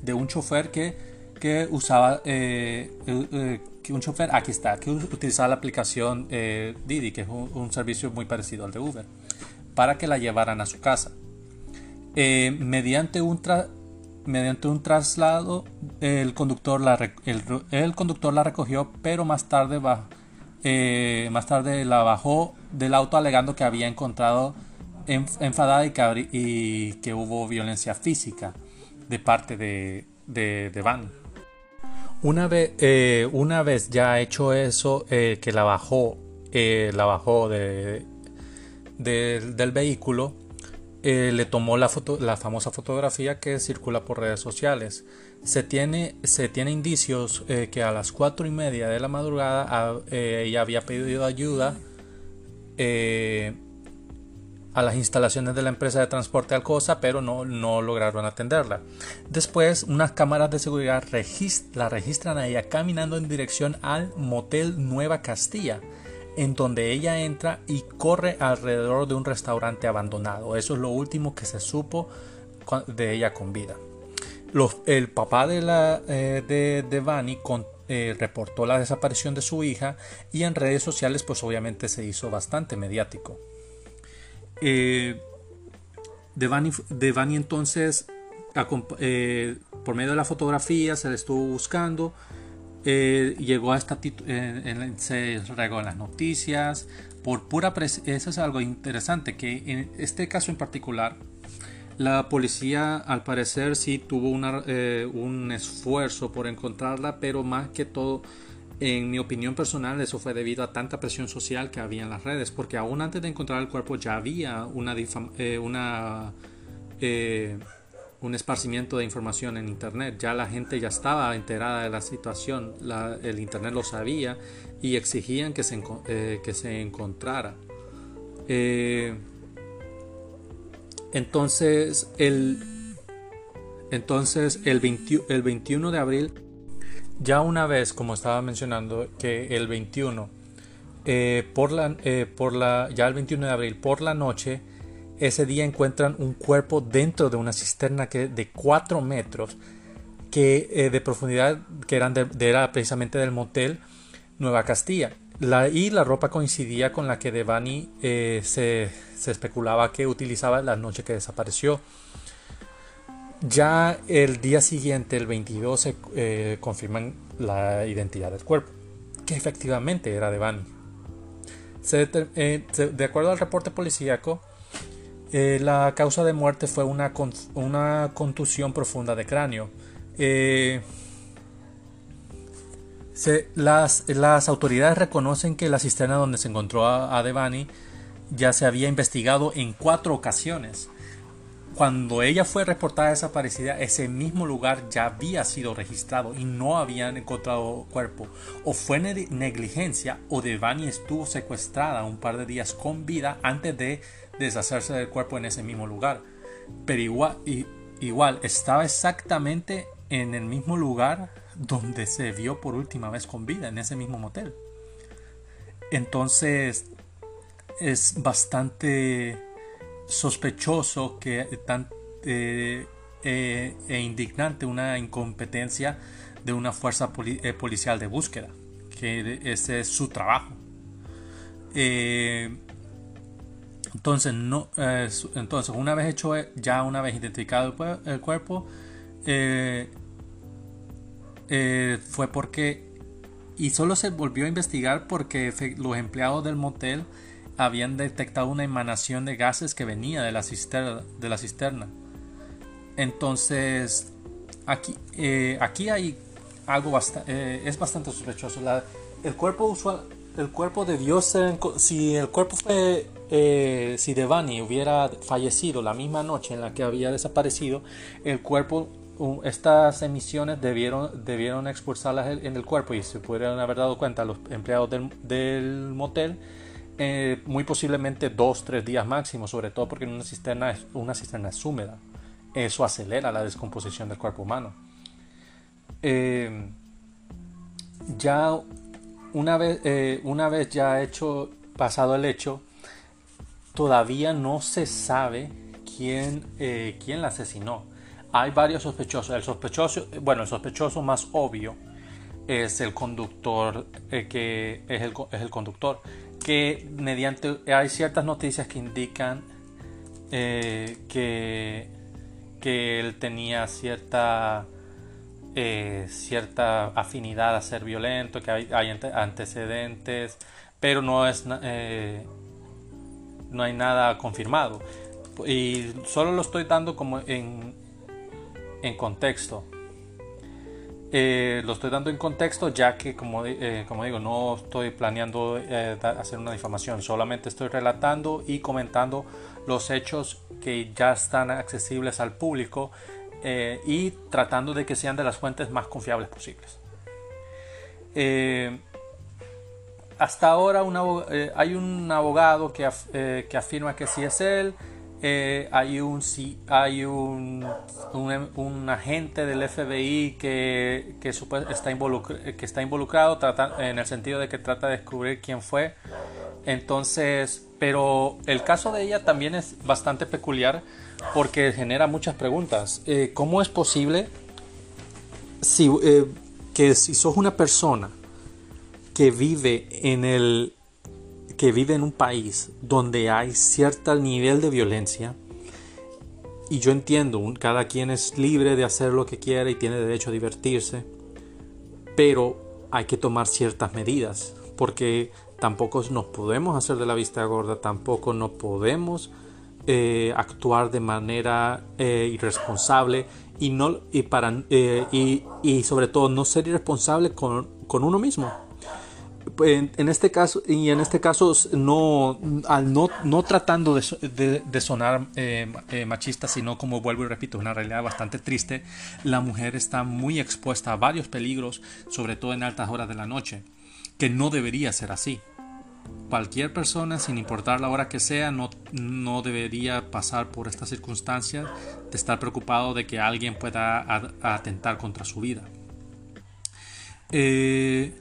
de un chofer que, que usaba que un chofer, aquí está, que utilizaba la aplicación eh, Didi, que es un, servicio muy parecido al de Uber, para que la llevaran a su casa. Eh, mediante, un mediante un traslado, el conductor, la el, conductor la recogió, pero más tarde, eh, más tarde la bajó del auto alegando que había encontrado enfadada y que, que, hubo violencia física de parte de, de, de Van. Una vez, eh, una vez ya hecho eso, eh, que la bajó, la bajó de, del vehículo, le tomó la, foto, la famosa fotografía que circula por redes sociales. Se tiene, indicios que a las cuatro y media de la madrugada ella había pedido ayuda a las instalaciones de la empresa de transporte Alcosa, pero no, no lograron atenderla. Después, unas cámaras de seguridad la registran a ella caminando en dirección al motel Nueva Castilla, en donde ella entra y corre alrededor de un restaurante abandonado. Eso es lo último que se supo de ella con vida. el papá de, la, eh, de, de eh, reportó la desaparición de su hija y en redes sociales pues obviamente se hizo bastante mediático. Eh, Devani, entonces, eh, por medio de la fotografía, se le estuvo buscando. Eh, llegó a esta se regó en las noticias por pura eso es algo interesante que en este caso en particular la policía al parecer sí tuvo un esfuerzo por encontrarla pero más que todo en mi opinión personal, eso fue debido a tanta presión social que había en las redes, porque aún antes de encontrar el cuerpo ya había una, eh, una eh, un esparcimiento de información en Internet. Ya la gente ya estaba enterada de la situación, el Internet lo sabía y exigían que se, eh, que se encontrara. entonces, el, entonces el, el 21 de abril ya una vez, como estaba mencionando, que el 21, eh, por la, eh, por la, ya el 21 de abril, por la noche, ese día encuentran un cuerpo dentro de una cisterna que, de 4 metros que, eh, de profundidad que eran de, era precisamente del motel Nueva Castilla. La, y la ropa coincidía con la que Devani eh, se, se, especulaba que utilizaba la noche que desapareció. Ya el día siguiente, el 22, se eh, confirman la identidad del cuerpo, que efectivamente era Devani. Eh, de acuerdo al reporte policíaco, eh, la causa de muerte fue una, una contusión profunda de cráneo. Eh, las, las, autoridades reconocen que la cisterna donde se encontró a, a Devani ya se había investigado en cuatro ocasiones. Cuando ella fue reportada desaparecida, ese mismo lugar ya había sido registrado y no habían encontrado cuerpo. O fue negligencia o Devani estuvo secuestrada un par de días con vida antes de deshacerse del cuerpo en ese mismo lugar. Pero igual, igual estaba exactamente en el mismo lugar donde se vio por última vez con vida, en ese mismo motel. Entonces es bastante sospechoso que tan eh, eh, e indignante una incompetencia de una fuerza eh, policial de búsqueda, que ese es su trabajo. entonces, no, entonces, una vez hecho, ya una vez identificado el, cuerpo, fue porque, y solo se volvió a investigar porque los empleados del motel habían detectado una emanación de gases que venía de la cisterna. De la cisterna. Entonces, aquí, eh, aquí hay algo bastante, eh, es bastante sospechoso. el cuerpo usual, el cuerpo debió ser, si el cuerpo fue, eh, si Devani hubiera fallecido la misma noche en la que había desaparecido, el cuerpo, estas emisiones debieron, debieron expulsarlas en el cuerpo y se pudieran haber dado cuenta los empleados del, del motel eh, muy posiblemente dos, tres días máximo, sobre todo porque una cisterna una cisterna es húmeda. Eso acelera la descomposición del cuerpo humano. Eh, ya una vez, eh, una vez ya hecho, pasado el hecho, todavía no se sabe quién, quién la asesinó. Hay varios sospechosos. El sospechoso, bueno, el sospechoso más obvio es el conductor, que es el, es el conductor que mediante hay ciertas noticias que indican eh, que, que él tenía cierta eh, cierta afinidad a ser violento, que hay, antecedentes, pero no es eh, no hay nada confirmado. Y solo lo estoy dando como en, en contexto eh, lo estoy dando en contexto ya que, como, eh, digo, no estoy planeando eh, hacer una difamación, solamente estoy relatando y comentando los hechos que ya están accesibles al público y tratando de que sean de las fuentes más confiables posibles. hasta ahora hay un abogado que, que afirma que sí es él, eh, hay un hay un, un, agente del FBI que, que, está, que está involucrado en el sentido de que trata de descubrir quién fue. Entonces, pero el caso de ella también es bastante peculiar porque genera muchas preguntas. Eh, ¿Cómo es posible si, eh, que si sos una persona que vive en el que vive en un país donde hay cierto nivel de violencia, y yo entiendo, cada quien es libre de hacer lo que quiera y tiene derecho a divertirse, pero hay que tomar ciertas medidas, porque tampoco nos podemos hacer de la vista gorda, tampoco no podemos eh, actuar de manera eh, irresponsable y, no, y, para, eh, y, y, sobre todo no ser irresponsable con, con uno mismo en, este caso y en este caso no al no, no tratando de, sonar eh, eh, machista sino como vuelvo y repito es una realidad bastante triste la mujer está muy expuesta a varios peligros sobre todo en altas horas de la noche que no debería ser así. Cualquier persona sin importar la hora que sea no, no debería pasar por estas circunstancias de estar preocupado de que alguien pueda atentar contra su vida. Eh,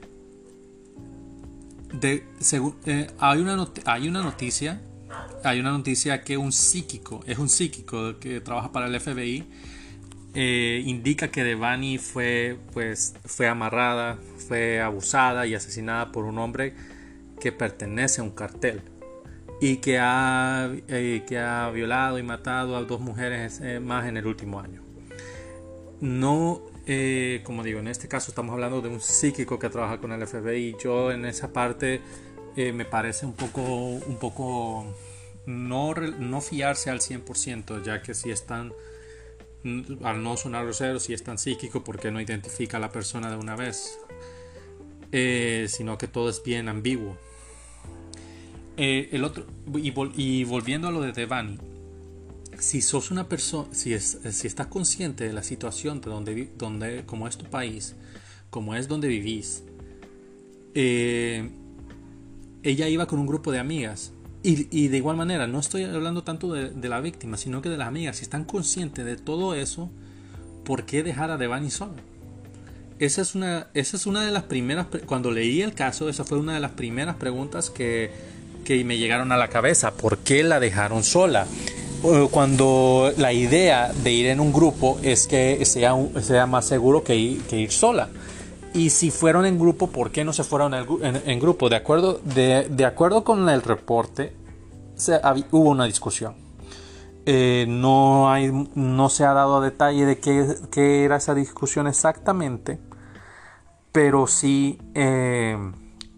eh, hay, una hay una noticia hay una noticia que un psíquico es un psíquico que trabaja para el FBI eh, indica que Devani fue pues fue amarrada fue abusada y asesinada por un hombre que pertenece a un cartel y que ha, eh, que ha violado y matado a dos mujeres más en el último año. No, eh, como digo, en este caso estamos hablando de un psíquico que trabaja con el FBI. Yo en esa parte me parece un poco, un poco no, no fiarse al 100%, ya que si están, al no sonar grosero, si es tan psíquico, porque no identifica a la persona de una vez, sino que todo es bien ambiguo. Eh, el otro, y, volviendo a lo de Devani, si sos una persona, si, si estás consciente de la situación de donde, donde, como es tu país, como es donde vivís, eh, ella iba con un grupo de amigas. Y, de igual manera, no estoy hablando tanto de, la víctima, sino que de las amigas. Si están conscientes de todo eso, ¿por qué dejar a Devani sola? Esa es, una, esa es una de las primeras, cuando leí el caso, esa fue una de las primeras preguntas que, que me llegaron a la cabeza. ¿Por qué la dejaron sola? Cuando la idea de ir en un grupo es que sea, sea más seguro que ir, que ir sola. Y si fueron en grupo, ¿por qué no se fueron en, grupo? De acuerdo, de, de, acuerdo con el reporte, se, hubo una discusión. Eh, no, hay, no se ha dado detalle de qué, qué era esa discusión exactamente, pero sí, eh,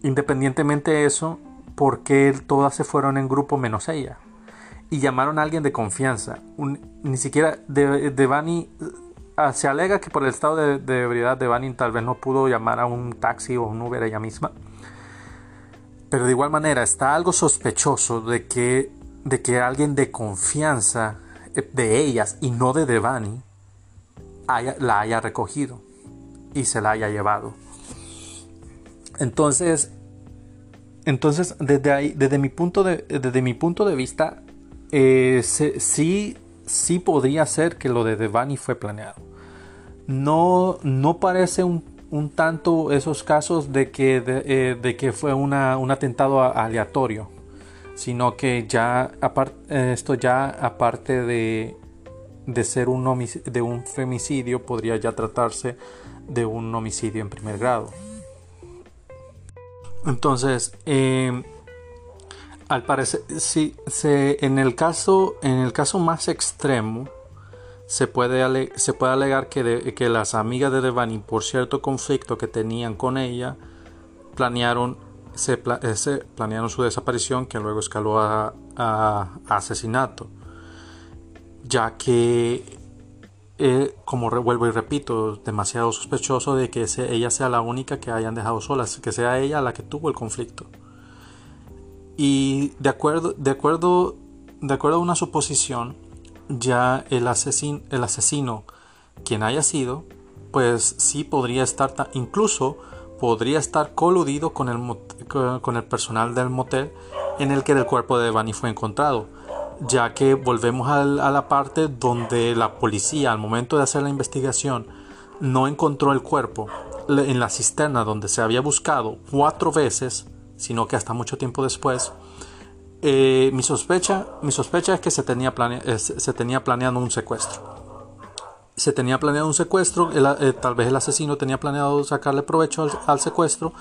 independientemente de eso, porque todas se fueron en grupo menos ella. Y llamaron a alguien de confianza. ni siquiera Devani ah, se alega que por el estado de, de Devani tal vez no pudo llamar a un taxi o un Uber ella misma. Pero de igual manera está algo sospechoso de que, de que alguien de confianza eh, de ellas y no de Devani la haya recogido y se la haya llevado. Entonces entonces, desde ahí, desde mi punto de, desde mi punto de vista, eh, sí, sí podría ser que lo de Devani fue planeado. No, no parece un, tanto esos casos de que, de, eh, que fue un atentado aleatorio, sino que ya esto ya aparte de, de ser un, de un femicidio, podría ya tratarse de un homicidio en primer grado. Entonces, eh, al parecer, sí, se, en, el caso, en el caso más extremo, se puede, se puede alegar que, que las amigas de Devani, por cierto conflicto que tenían con ella, planearon, se, eh, planearon su desaparición, que luego escaló a, asesinato, ya que eh, como vuelvo y repito, demasiado sospechoso de que ella sea la única que hayan dejado sola, que sea ella la que tuvo el conflicto. Y de acuerdo, de acuerdo, de acuerdo a una suposición, ya el, asesin, el asesino, quien haya sido, pues sí podría estar, incluso podría estar coludido con el, con el personal del motel en el que el cuerpo de Bunny fue encontrado ya que volvemos a la parte donde la policía al momento de hacer la investigación no encontró el cuerpo. En la cisterna donde se había buscado cuatro veces, sino que hasta mucho tiempo después. Eh, mi, sospecha, mi sospecha es que se tenía, se tenía planeado un secuestro. Se tenía planeado un secuestro, eh, tal vez el asesino tenía planeado sacarle provecho al secuestro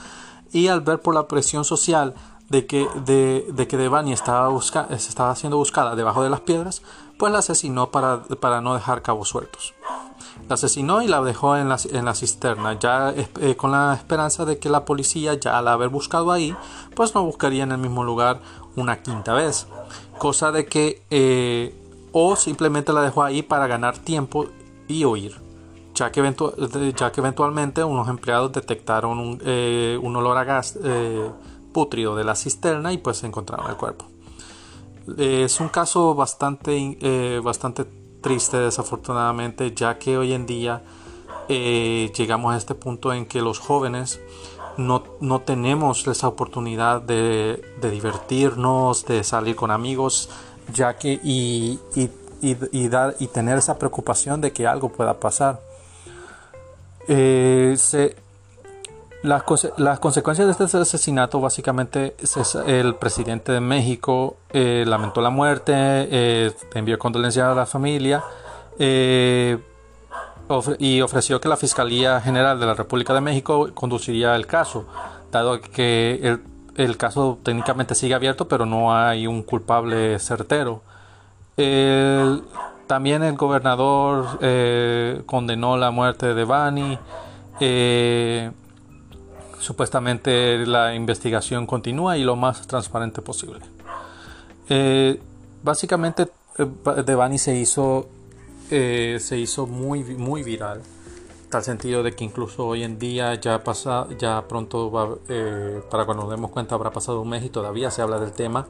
y al ver por la presión social de que, de, de que Devani estaba, busca, estaba siendo buscada debajo de las piedras, pues la asesinó para, para no dejar cabos sueltos. La asesinó y la dejó en la, en la cisterna, ya eh, con la esperanza de que la policía, ya al haber buscado ahí, pues no buscaría en el mismo lugar una quinta vez. Cosa de que, eh, o simplemente la dejó ahí para ganar tiempo y huir. Ya que, ya que eventualmente unos empleados detectaron un, eh, olor a gas putrido de la cisterna y pues encontraron el cuerpo. es un caso bastante, bastante triste desafortunadamente ya que hoy en día eh, llegamos a este punto en que los jóvenes no, no tenemos esa oportunidad de, divertirnos, de salir con amigos, ya que y, y, y, dar, y tener esa preocupación de que algo pueda pasar. Eh, se, las, consecuencias de este asesinato básicamente el presidente de México eh, lamentó la muerte, eh, envió condolencias a la familia eh, y ofreció que la Fiscalía General de la República de México conduciría el caso, dado que el caso técnicamente sigue abierto, pero no hay un culpable certero. también el gobernador condenó la muerte de Bani. Eh, supuestamente la investigación continúa y lo más transparente posible. Eh, básicamente Devani se hizo se hizo muy muy viral tal sentido de que incluso hoy en día ya pasa, ya pronto va, eh, para cuando nos demos cuenta habrá pasado un mes y todavía se habla del tema.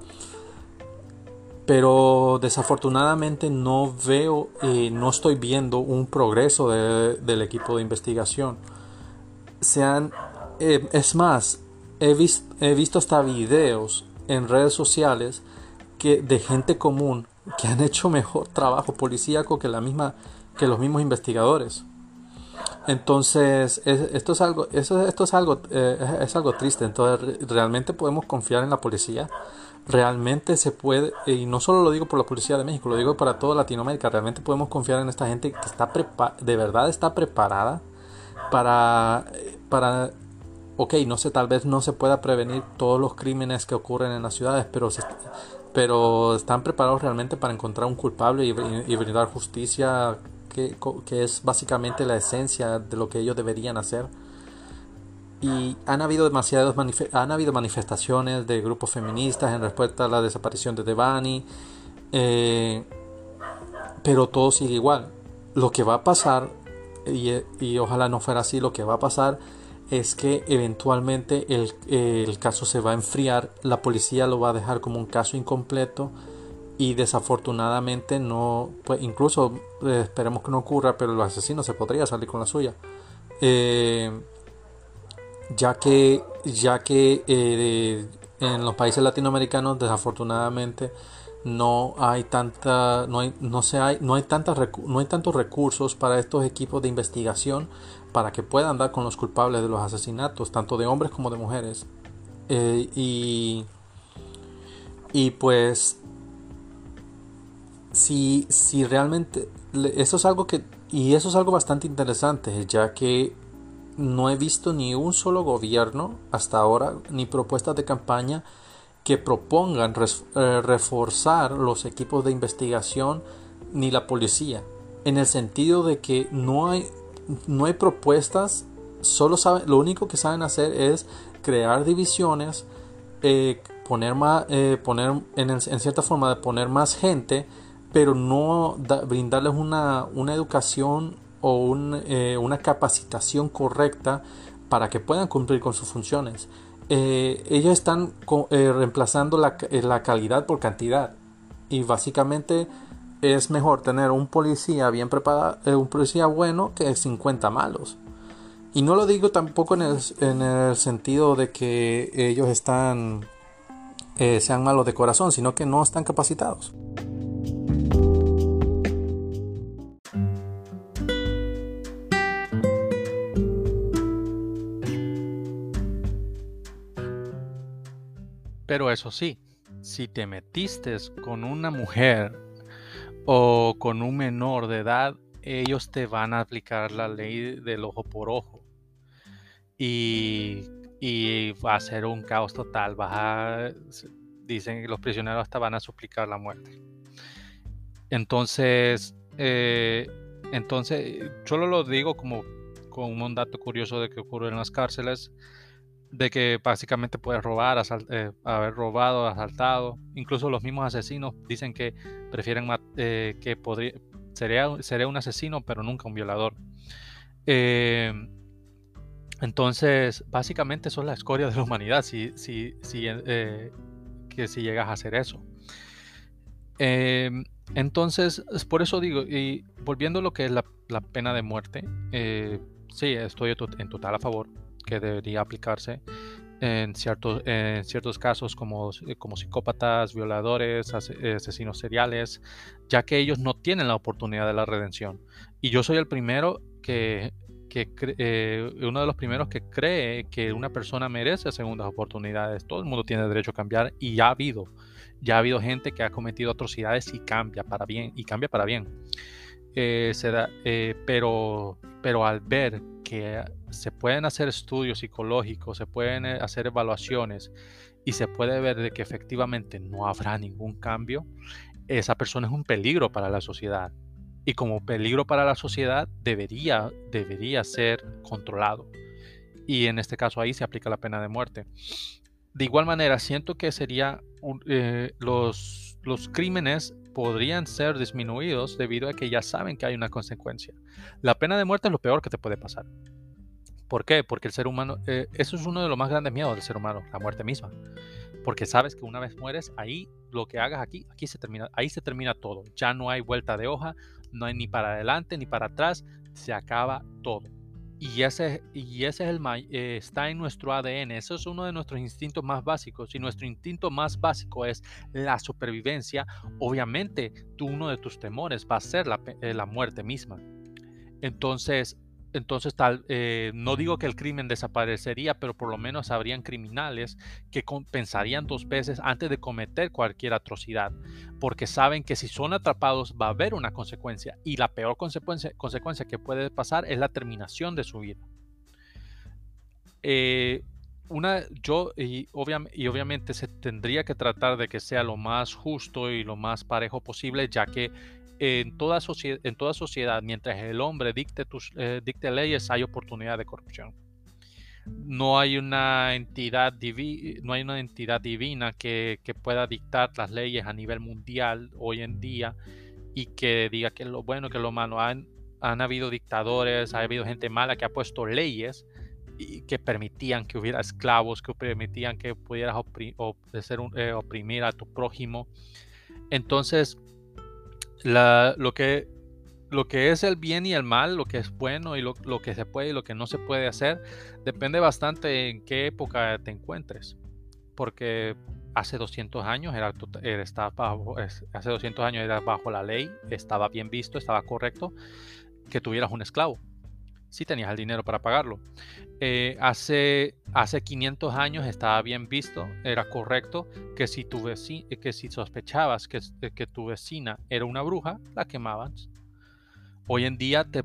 Pero desafortunadamente no veo, eh, no estoy viendo un progreso del equipo de investigación. Sean, eh, es más, he, he visto hasta videos en redes sociales que, de gente común que han hecho mejor trabajo policíaco que, la misma, que los mismos investigadores. Entonces, esto es algo, eso, esto es algo, eh, es algo triste. Entonces, realmente podemos confiar en la policía. Realmente se puede, y no solo lo digo por la policía de México, lo digo para toda Latinoamérica. Realmente podemos confiar en esta gente que está de verdad está preparada para, para, ok, no sé, tal vez no se pueda prevenir todos los crímenes que ocurren en las ciudades, pero pero están preparados realmente para encontrar un culpable y, brindar justicia que, es básicamente la esencia de lo que ellos deberían hacer. Y han habido demasiadas han habido manifestaciones de grupos feministas en respuesta a la desaparición de Devani, eh, pero todo sigue igual. Lo que va a pasar, y, y, ojalá no fuera así, lo que va a pasar es que eventualmente el, el caso se va a enfriar, la policía lo va a dejar como un caso incompleto y desafortunadamente no, pues incluso eh, esperemos que no ocurra, pero el asesino se podría salir con la suya. Eh, ya que, ya que eh, en los países latinoamericanos desafortunadamente no hay tanta, no no se hay, no hay tantas, no hay tantos recursos para estos equipos de investigación para que puedan dar con los culpables de los asesinatos, tanto de hombres como de mujeres. y, y pues si, si realmente eso es algo que y eso es algo bastante interesante ya que no he visto ni un solo gobierno hasta ahora ni propuestas de campaña que propongan eh, reforzar los equipos de investigación ni la policía en el sentido de que no hay no hay propuestas solo saben lo único que saben hacer es crear divisiones eh, poner más eh, poner en, cierta forma de poner más gente pero no brindarles una, educación o eh, una capacitación correcta para que puedan cumplir con sus funciones. Eh, ellos están eh, reemplazando la, la, calidad por cantidad y básicamente es mejor tener un policía bien preparado, un policía bueno que 50 malos. Y no lo digo tampoco en el, en el sentido de que ellos están sean malos de corazón, sino que no están capacitados. Pero eso sí, si te metiste con una mujer o con un menor de edad, ellos te van a aplicar la ley del ojo por ojo. Y, va a ser un caos total. dicen que los prisioneros hasta van a suplicar la muerte. Entonces, eh, entonces, solo lo digo como, como un dato curioso de que ocurre en las cárceles de que básicamente puedes robar, eh, haber robado, asaltado. Incluso los mismos asesinos dicen que prefieren eh, que podría, sería, sería un asesino, pero nunca un violador. Em, entonces, básicamente son la escoria de la humanidad si, si, si, eh, que si llegas a hacer eso. Entonces, por eso digo, y volviendo a lo que es la, la pena de muerte, sí, estoy en total a favor que debería aplicarse en ciertos, en ciertos casos como, como psicópatas, violadores, asesinos seriales, ya que ellos no tienen la oportunidad de la redención. Y yo soy el primero que, que eh, uno de los primeros que cree que una persona merece segundas oportunidades. Todo el mundo tiene derecho a cambiar y ya ha habido, ya ha habido gente que ha cometido atrocidades y cambia para bien y cambia para bien. Eh, se da, eh, pero, pero al ver que se pueden hacer estudios psicológicos, se pueden eh, hacer evaluaciones y se puede ver de que efectivamente no habrá ningún cambio, esa persona es un peligro para la sociedad. Y como peligro para la sociedad debería, debería ser controlado. Y en este caso ahí se aplica la pena de muerte. De igual manera, siento que sería eh, los, los crímenes podrían ser disminuidos debido a que ya saben que hay una consecuencia. La pena de muerte es lo peor que te puede pasar. ¿Por qué? Porque el ser humano, eh, eso es uno de los más grandes miedos del ser humano, la muerte misma. Porque sabes que una vez mueres, ahí lo que hagas aquí, aquí se termina, ahí se termina todo. Ya no hay vuelta de hoja, no hay ni para adelante ni para atrás, se acaba todo. Y ese, y ese es el, eh, está en nuestro ADN, eso es uno de nuestros instintos más básicos. Y nuestro instinto más básico es la supervivencia. Obviamente, tú, uno de tus temores va a ser la, eh, la muerte misma. Entonces, entonces tal, eh, no digo que el crimen desaparecería, pero por lo menos habrían criminales que pensarían dos veces antes de cometer cualquier atrocidad, porque saben que si son atrapados va a haber una consecuencia y la peor consecuencia, consecuencia que puede pasar es la terminación de su vida. Eh, una, yo y, y obviamente se tendría que tratar de que sea lo más justo y lo más parejo posible, ya que en toda, en toda sociedad, mientras el hombre dicte, tus, eh, dicte leyes, hay oportunidad de corrupción. No hay una entidad, no hay una entidad divina que, pueda dictar las leyes a nivel mundial hoy en día y que diga que es lo bueno, que es lo malo. Han, han habido dictadores, ha habido gente mala que ha puesto leyes y que permitían que hubiera esclavos, que permitían que pudieras eh, oprimir a tu prójimo. Entonces, lo, que, lo que es el bien y el mal, lo que es bueno y lo, que se puede y lo que no se puede hacer, depende bastante en qué época te encuentres. Porque hace 200 años era, estaba bajo, hace 200 años era bajo la ley, estaba bien visto, estaba correcto que tuvieras un esclavo. Si tenías el dinero para pagarlo. Eh, hace, hace 500 años estaba bien visto, era correcto que si, tu que si sospechabas que, que tu vecina era una bruja, la quemabas. Hoy en día, te,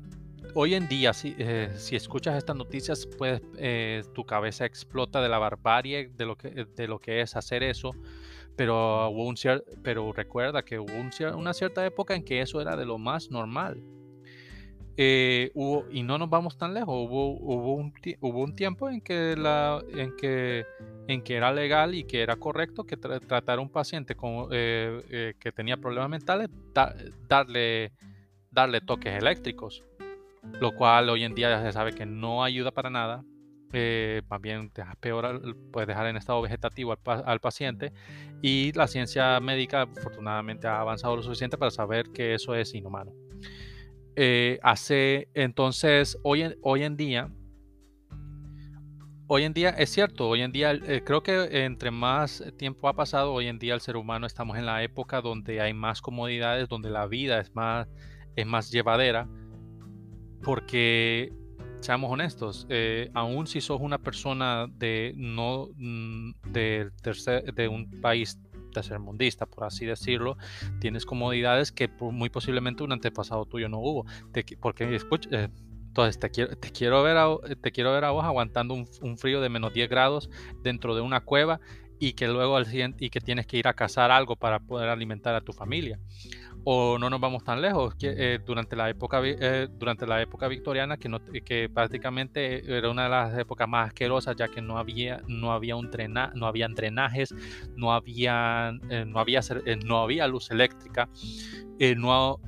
hoy en día si, eh, si escuchas estas noticias, pues eh, tu cabeza explota de la barbarie de lo que, de lo que es hacer eso. Pero, un pero recuerda que hubo una cierta época en que eso era de lo más normal eh, hubo, y no nos vamos tan lejos, hubo, un, hubo un tiempo en que, era legal y que era correcto que tratar a un paciente con, eh, eh, que tenía problemas mentales, darle, toques eléctricos, lo cual hoy en día ya se sabe que no ayuda para nada. más bien peor, puedes dejar en estado vegetativo al paciente y la ciencia médica afortunadamente ha avanzado lo suficiente para saber que eso es inhumano. Eh, hace entonces hoy en, hoy en día hoy en día es cierto hoy en día eh, creo que entre más tiempo ha pasado hoy en día el ser humano estamos en la época donde hay más comodidades donde la vida es más es más llevadera porque seamos honestos eh, aún si sos una persona de no mm, de, tercer, de un país tercermundista, por así decirlo, tienes comodidades que muy posiblemente un antepasado tuyo no hubo. porque escucha, eh, entonces te quiero, ver a, te quiero ver a vos aguantando un, un, frío de menos 10 grados dentro de una cueva y que luego al siguiente, y que tienes que ir a cazar algo para poder alimentar a tu familia o no nos vamos tan lejos eh, durante la época eh, durante la época victoriana que no, que prácticamente era una de las épocas más asquerosas ya que no había no había un no habían drenajes no había eh, no había no había luz eléctrica no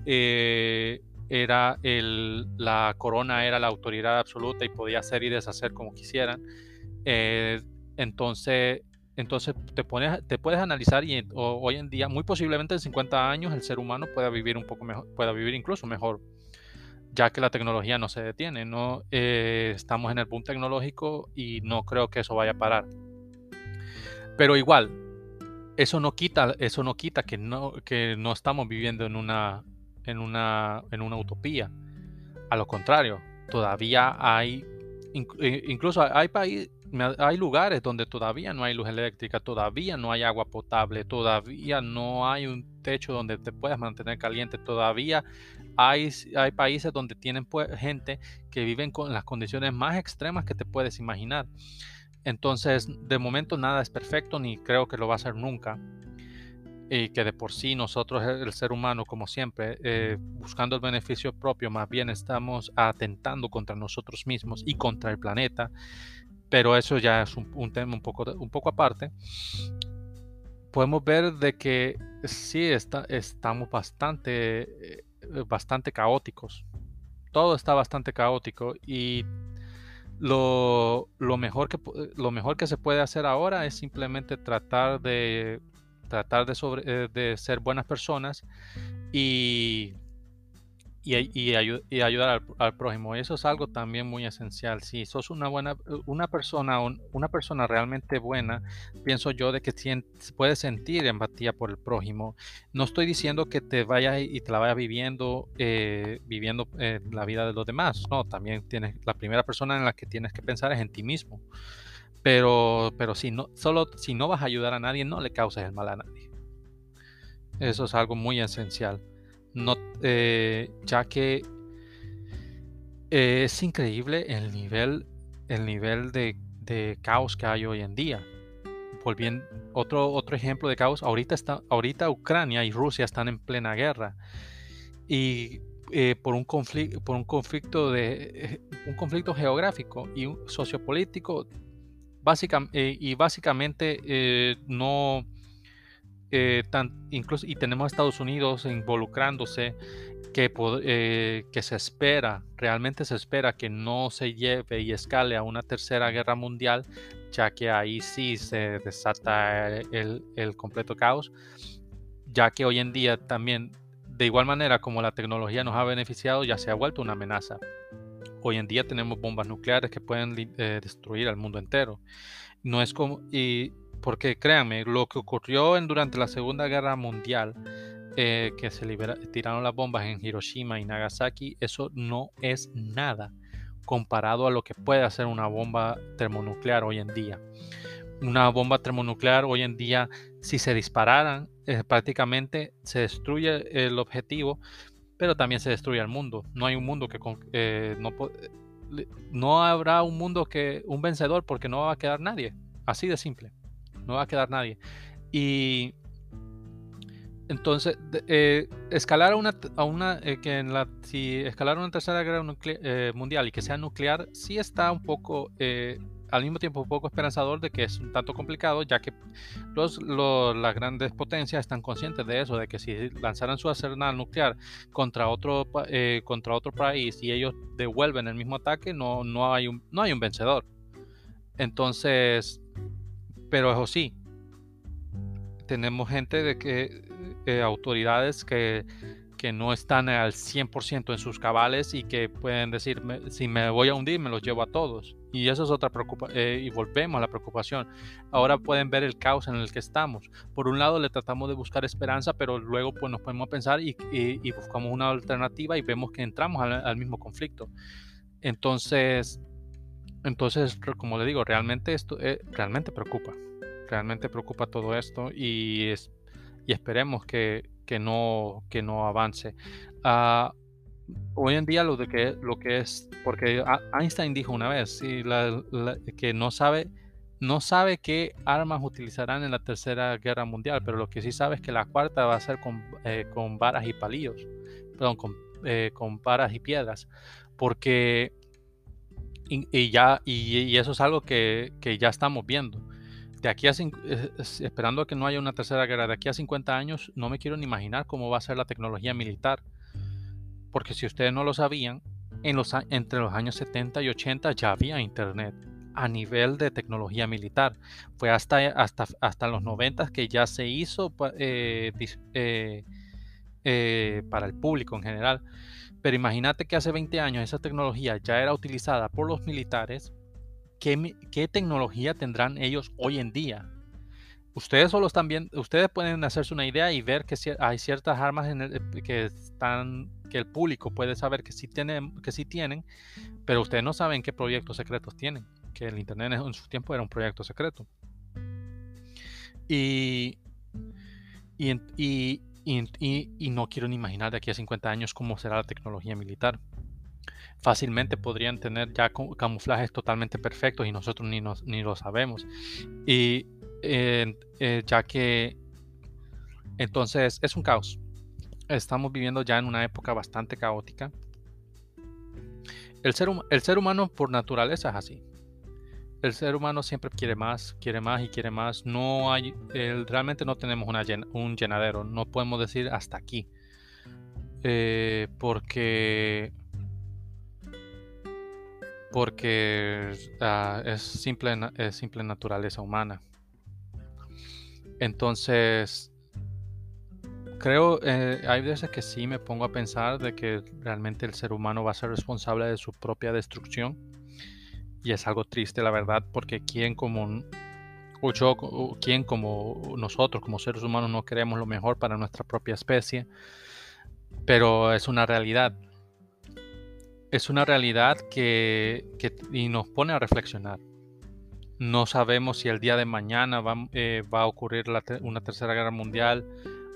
era el, la corona era la autoridad absoluta y podía hacer y deshacer como quisieran entonces entonces te, pones, te puedes analizar y hoy en día, muy posiblemente en 50 años, el ser humano pueda vivir un poco mejor, pueda vivir incluso mejor, ya que la tecnología no se detiene. No eh, estamos en el boom tecnológico y no creo que eso vaya a parar. Pero igual, eso no quita, eso no quita que no, que no estamos viviendo en una, en una, en una utopía. A lo contrario, todavía hay, eh, incluso hay países hay lugares donde todavía no hay luz eléctrica, todavía no hay agua potable, todavía no hay un techo donde te puedas mantener caliente, todavía hay, hay países donde tienen gente que viven con las condiciones más extremas que te puedes imaginar. Entonces, de momento nada es perfecto ni creo que lo va a ser nunca. Y que de por sí nosotros, el ser humano, como siempre, eh, buscando el beneficio propio, más bien estamos atentando contra nosotros mismos y contra el planeta. Pero eso ya es un, tema un poco, un poco aparte. Podemos ver de que sí está, estamos bastante, eh, bastante caóticos. Todo está bastante caótico y lo, mejor que, lo mejor que se puede hacer ahora es simplemente tratar de, tratar de, sobre, eh, de ser buenas personas y y, ayudar al, prójimo. Eso es algo también muy esencial. Si sos una buena, una persona, una persona realmente buena, pienso yo de que puedes sentir empatía por el prójimo. No estoy diciendo que te vayas y te la vayas viviendo, eh, viviendo eh, la vida de los demás. No, también tienes, la primera persona en la que tienes que pensar es en ti mismo. Pero, pero si no, solo si no vas a ayudar a nadie, no le causes el mal a nadie. Eso es algo muy esencial no, eh, ya que es increíble el nivel, el nivel de, caos que hay hoy en día. Volviendo, otro, otro ejemplo de caos, ahorita, está, ahorita Ucrania y Rusia están en plena guerra. Y eh, por, un conflicto, por un conflicto de eh, un conflicto geográfico y sociopolítico y básicamente no eh, incluso, y tenemos a Estados Unidos involucrándose, que, eh, que se espera, realmente se espera que no se lleve y escale a una tercera guerra mundial, ya que ahí sí se desata el, el completo caos, ya que hoy en día también, de igual manera como la tecnología nos ha beneficiado, ya se ha vuelto una amenaza. Hoy en día tenemos bombas nucleares que pueden eh, destruir al mundo entero. No es como, y porque créanme, lo que ocurrió en, durante la Segunda Guerra Mundial, eh, que se tiraron las bombas en Hiroshima y Nagasaki, eso no es nada comparado a lo que puede hacer una bomba termonuclear hoy en día. Una bomba termonuclear hoy en día, si se dispararan, eh, prácticamente se destruye el objetivo, pero también se destruye el mundo. No hay un mundo que eh, no, no habrá un mundo que un vencedor porque no va a quedar nadie. Así de simple no va a quedar nadie. Y entonces, eh, escalar a una, a una eh, que si escalar una tercera guerra eh, mundial y que sea nuclear, sí está un poco, al mismo tiempo un poco esperanzador de que es un tanto complicado, ya que los, las grandes potencias están conscientes de eso, de que si lanzaran su arsenal nuclear contra otro, contra otro país y ellos devuelven el mismo ataque, no, no, hay, no hay un vencedor. Entonces, pero eso sí, tenemos gente de que, eh, autoridades que, que, no están al 100% en sus cabales y que pueden decir, si me voy a hundir, me los llevo a todos. Y eso es otra preocupación, eh, y volvemos a la preocupación. Ahora pueden ver el caos en el que estamos. Por un lado le tratamos de buscar esperanza, pero luego pues nos ponemos a pensar y, y, buscamos una alternativa y vemos que entramos al, mismo conflicto. Entonces, entonces, como le digo, realmente esto eh, realmente preocupa. Realmente preocupa todo esto y, es, y esperemos que, que, no, que no avance. Uh, hoy en día lo, de que, lo que es, porque Einstein dijo una vez que no sabe, no sabe qué armas utilizarán en la tercera guerra mundial, pero lo que sí sabe es que la cuarta va a ser con, eh, con varas y palillos, perdón, con, eh, con varas y piedras, porque y, ya, y, eso es algo que, ya estamos viendo. De aquí a, esperando que no haya una tercera guerra, de aquí a 50 años no me quiero ni imaginar cómo va a ser la tecnología militar. Porque si ustedes no lo sabían, en los, entre los años 70 y 80 ya había internet a nivel de tecnología militar. Fue hasta, hasta, hasta los 90 que ya se hizo eh, eh, eh, para el público en general. Pero imagínate que hace 20 años esa tecnología ya era utilizada por los militares. ¿Qué, tecnología tendrán ellos hoy en día? Ustedes solo están viendo, ustedes pueden hacerse una idea y ver que hay ciertas armas eh, que están, que el público puede saber que sí tienen, que sí tienen, pero ustedes no saben qué proyectos secretos tienen. Que el internet en su tiempo era un proyecto secreto. Y, y, no quiero ni imaginar de aquí a 50 años cómo será la tecnología militar. fácilmente podrían tener ya camuflajes totalmente perfectos y nosotros ni, ni lo sabemos. Y eh, ya que entonces es un caos. Estamos viviendo ya en una época bastante caótica. El ser, el ser humano por naturaleza es así. El ser humano siempre quiere más, quiere más y quiere más. No hay, realmente no tenemos un llenadero. No podemos decir hasta aquí. Eh, porque porque ah, es, simple, es simple naturaleza humana. Entonces, creo, eh, hay veces que sí me pongo a pensar de que realmente el ser humano va a ser responsable de su propia destrucción. Y es algo triste, la verdad, porque quien como o yo, quien como nosotros, como seres humanos, no queremos lo mejor para nuestra propia especie, pero es una realidad. Es una realidad que, y nos pone a reflexionar. No sabemos si el día de mañana va, eh, va a ocurrir una tercera guerra mundial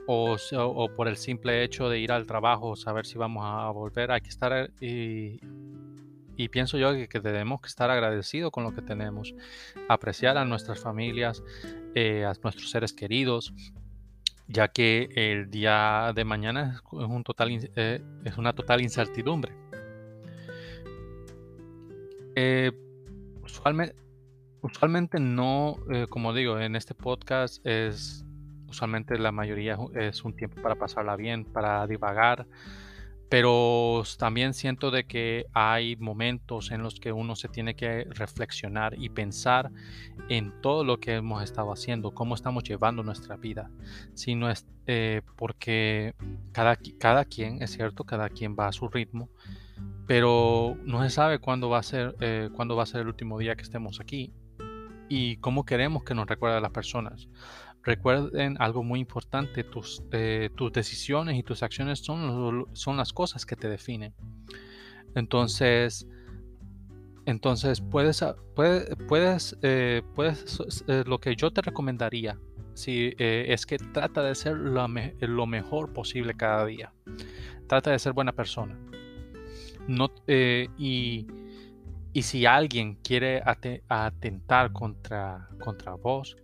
o, por el simple hecho de ir al trabajo, saber si vamos a volver, hay que estar y, pienso yo que, debemos estar agradecidos con lo que tenemos, apreciar a nuestras familias, eh, a nuestros seres queridos, ya que el día de mañana es, un total, eh, es una total incertidumbre. Eh, usualmente, usualmente no, como digo, en este podcast es usualmente la mayoría es un tiempo para pasarla bien, para divagar, pero también siento de que hay momentos en los que uno se tiene que reflexionar y pensar en todo lo que hemos estado haciendo, cómo estamos llevando nuestra vida, si no es eh, porque cada, cada quien, es cierto, cada quien va a su ritmo, pero no se sabe cuándo va a ser, eh, cuándo va a ser el último día que estemos aquí y cómo queremos que nos recuerden las personas. Recuerden algo muy importante, tus, eh, tus decisiones y tus acciones son, son las cosas que te definen. Entonces, entonces puedes, puedes, puedes, eh, puedes eh, lo que yo te recomendaría si, es que trata de ser lo, lo, mejor posible cada día. Trata de ser buena persona. No, y, y, si alguien quiere atentar contra, contra vos,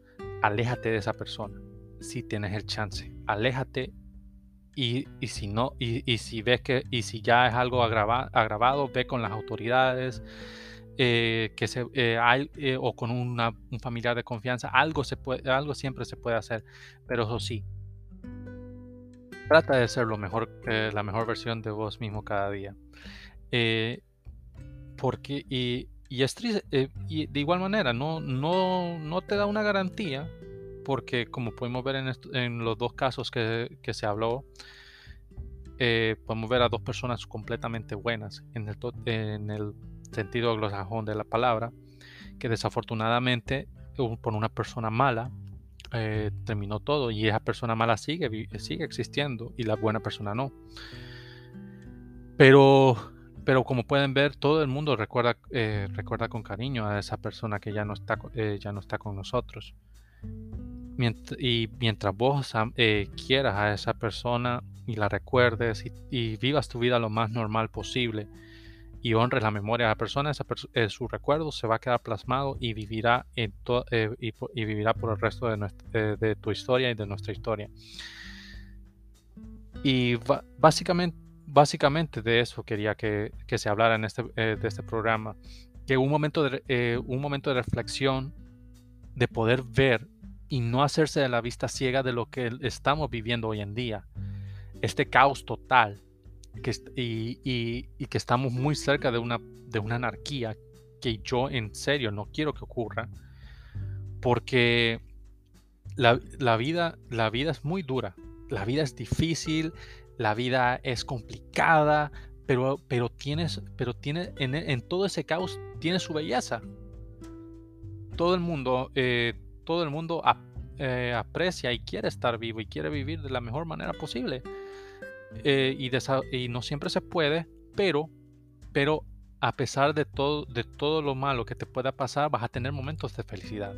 aléjate de esa persona si tienes el chance. Aléjate y, si no, y, si ves que, y si ya es algo agravado, ve con las autoridades, eh, que se, eh, hay, eh, o con una, un familiar de confianza, algo, se puede, algo siempre se puede hacer, pero eso sí, trata de ser lo mejor, la mejor versión de vos mismo cada día. porque, y, y es triste, eh, y de igual manera, no, no, no te da una garantía, porque como podemos ver en, en los dos casos que, que se habló, eh, podemos ver a dos personas completamente buenas en el, en el sentido anglosajón de la palabra, que desafortunadamente por una persona mala eh, terminó todo y esa persona mala sigue, sigue existiendo y la buena persona no. Pero pero como pueden ver, todo el mundo recuerda, eh, recuerda con cariño a esa persona que ya no está, eh, ya no está con nosotros. y mientras vos eh, quieras a esa persona y la recuerdes y, vivas tu vida lo más normal posible y honres la memoria de la persona, esa su recuerdo se va a quedar plasmado y vivirá, en y, y, vivirá por el resto de, de tu historia y de nuestra historia. Y básicamente básicamente de eso quería que, se hablara en este, eh, de este programa. Que un momento, de, eh, un momento de reflexión, de poder ver y no hacerse de la vista ciega de lo que estamos viviendo hoy en día. Este caos total que, y, que estamos muy cerca de una, de una anarquía que yo en serio no quiero que ocurra. Porque la, la, vida, la vida es muy dura, la vida es difícil, la vida es complicada, pero, pero tienes, pero tiene, en, todo ese caos tiene su belleza. Todo el mundo, eh, todo el mundo eh, aprecia y quiere estar vivo y quiere vivir de la mejor manera posible. Eh, y, y, no siempre se puede, pero, pero a pesar de todo, de todo lo malo que te pueda pasar, vas a tener momentos de felicidad.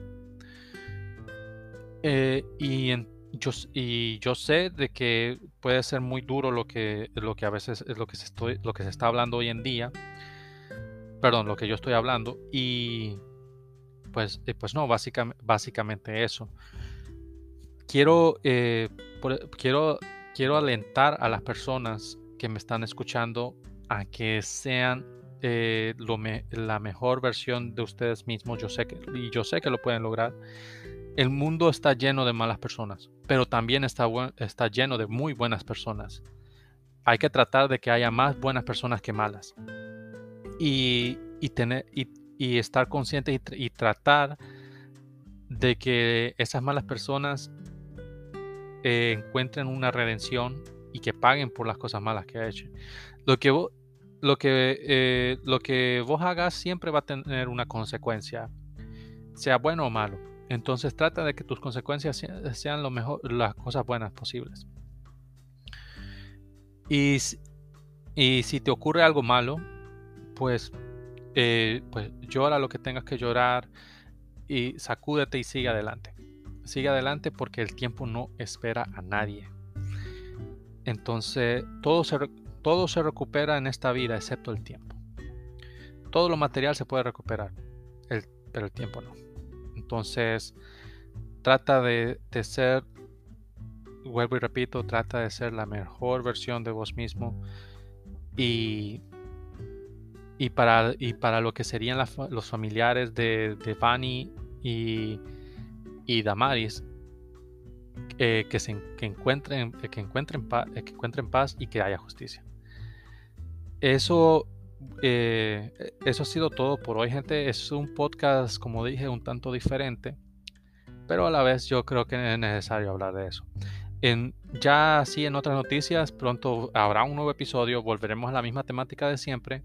y, yo, y yo sé de que puede ser muy duro lo que, lo que a veces es lo que se, estoy, lo que se está hablando hoy en día. Perdón, lo que yo estoy hablando. Y pues, eh, pues no, básicamente, básicamente eso. Quiero, eh, quiero, quiero alentar a las personas que me están escuchando a que sean eh, la mejor versión de ustedes mismos. Yo sé que, y yo sé que lo pueden lograr. El mundo está lleno de malas personas, pero también está, está lleno de muy buenas personas. Hay que tratar de que haya más buenas personas que malas. Y, tener, y, estar consciente y, tratar de que esas malas personas eh, encuentren una redención y que paguen por las cosas malas que ha hecho. Lo que, lo que, eh, lo que vos hagas siempre va a tener una consecuencia, sea bueno o malo. Entonces trata de que tus consecuencias sean lo mejor, las cosas buenas posibles. Y, y si te ocurre algo malo, pues, eh, pues llora lo que tengas que llorar y sacúdete y sigue adelante. Sigue adelante porque el tiempo no espera a nadie. Entonces todo se, todo se recupera en esta vida excepto el tiempo. Todo lo material se puede recuperar, pero el tiempo no. Entonces, trata de, ser, vuelvo y repito, trata de ser la mejor versión de vos mismo y, y, para, y para lo que serían los familiares de, de Vani y, y Damaris, eh, que, se, que, encuentren, que, encuentren que encuentren paz y que haya justicia. Eso, eh, eso ha sido todo por hoy, gente. Es un podcast, como dije, un tanto diferente, pero a la vez yo creo que es necesario hablar de eso. Ya así en otras noticias, pronto habrá un nuevo episodio, volveremos a la misma temática de siempre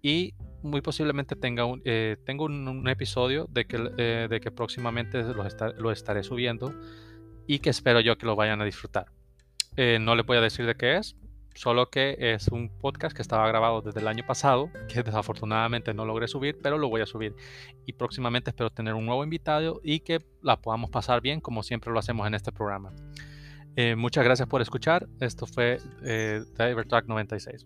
y muy posiblemente tenga un, eh, tengo un, episodio de que, eh, de que próximamente lo, lo, estaré subiendo y que espero yo que lo vayan a disfrutar. no le voy a decir de qué es, Solo que es un podcast que estaba grabado desde el año pasado, que desafortunadamente no logré subir, pero lo voy a subir. Y próximamente espero tener un nuevo invitado y que la podamos pasar bien, como siempre lo hacemos en este programa. Eh, muchas gracias por escuchar. Esto fue eh, Talk 96.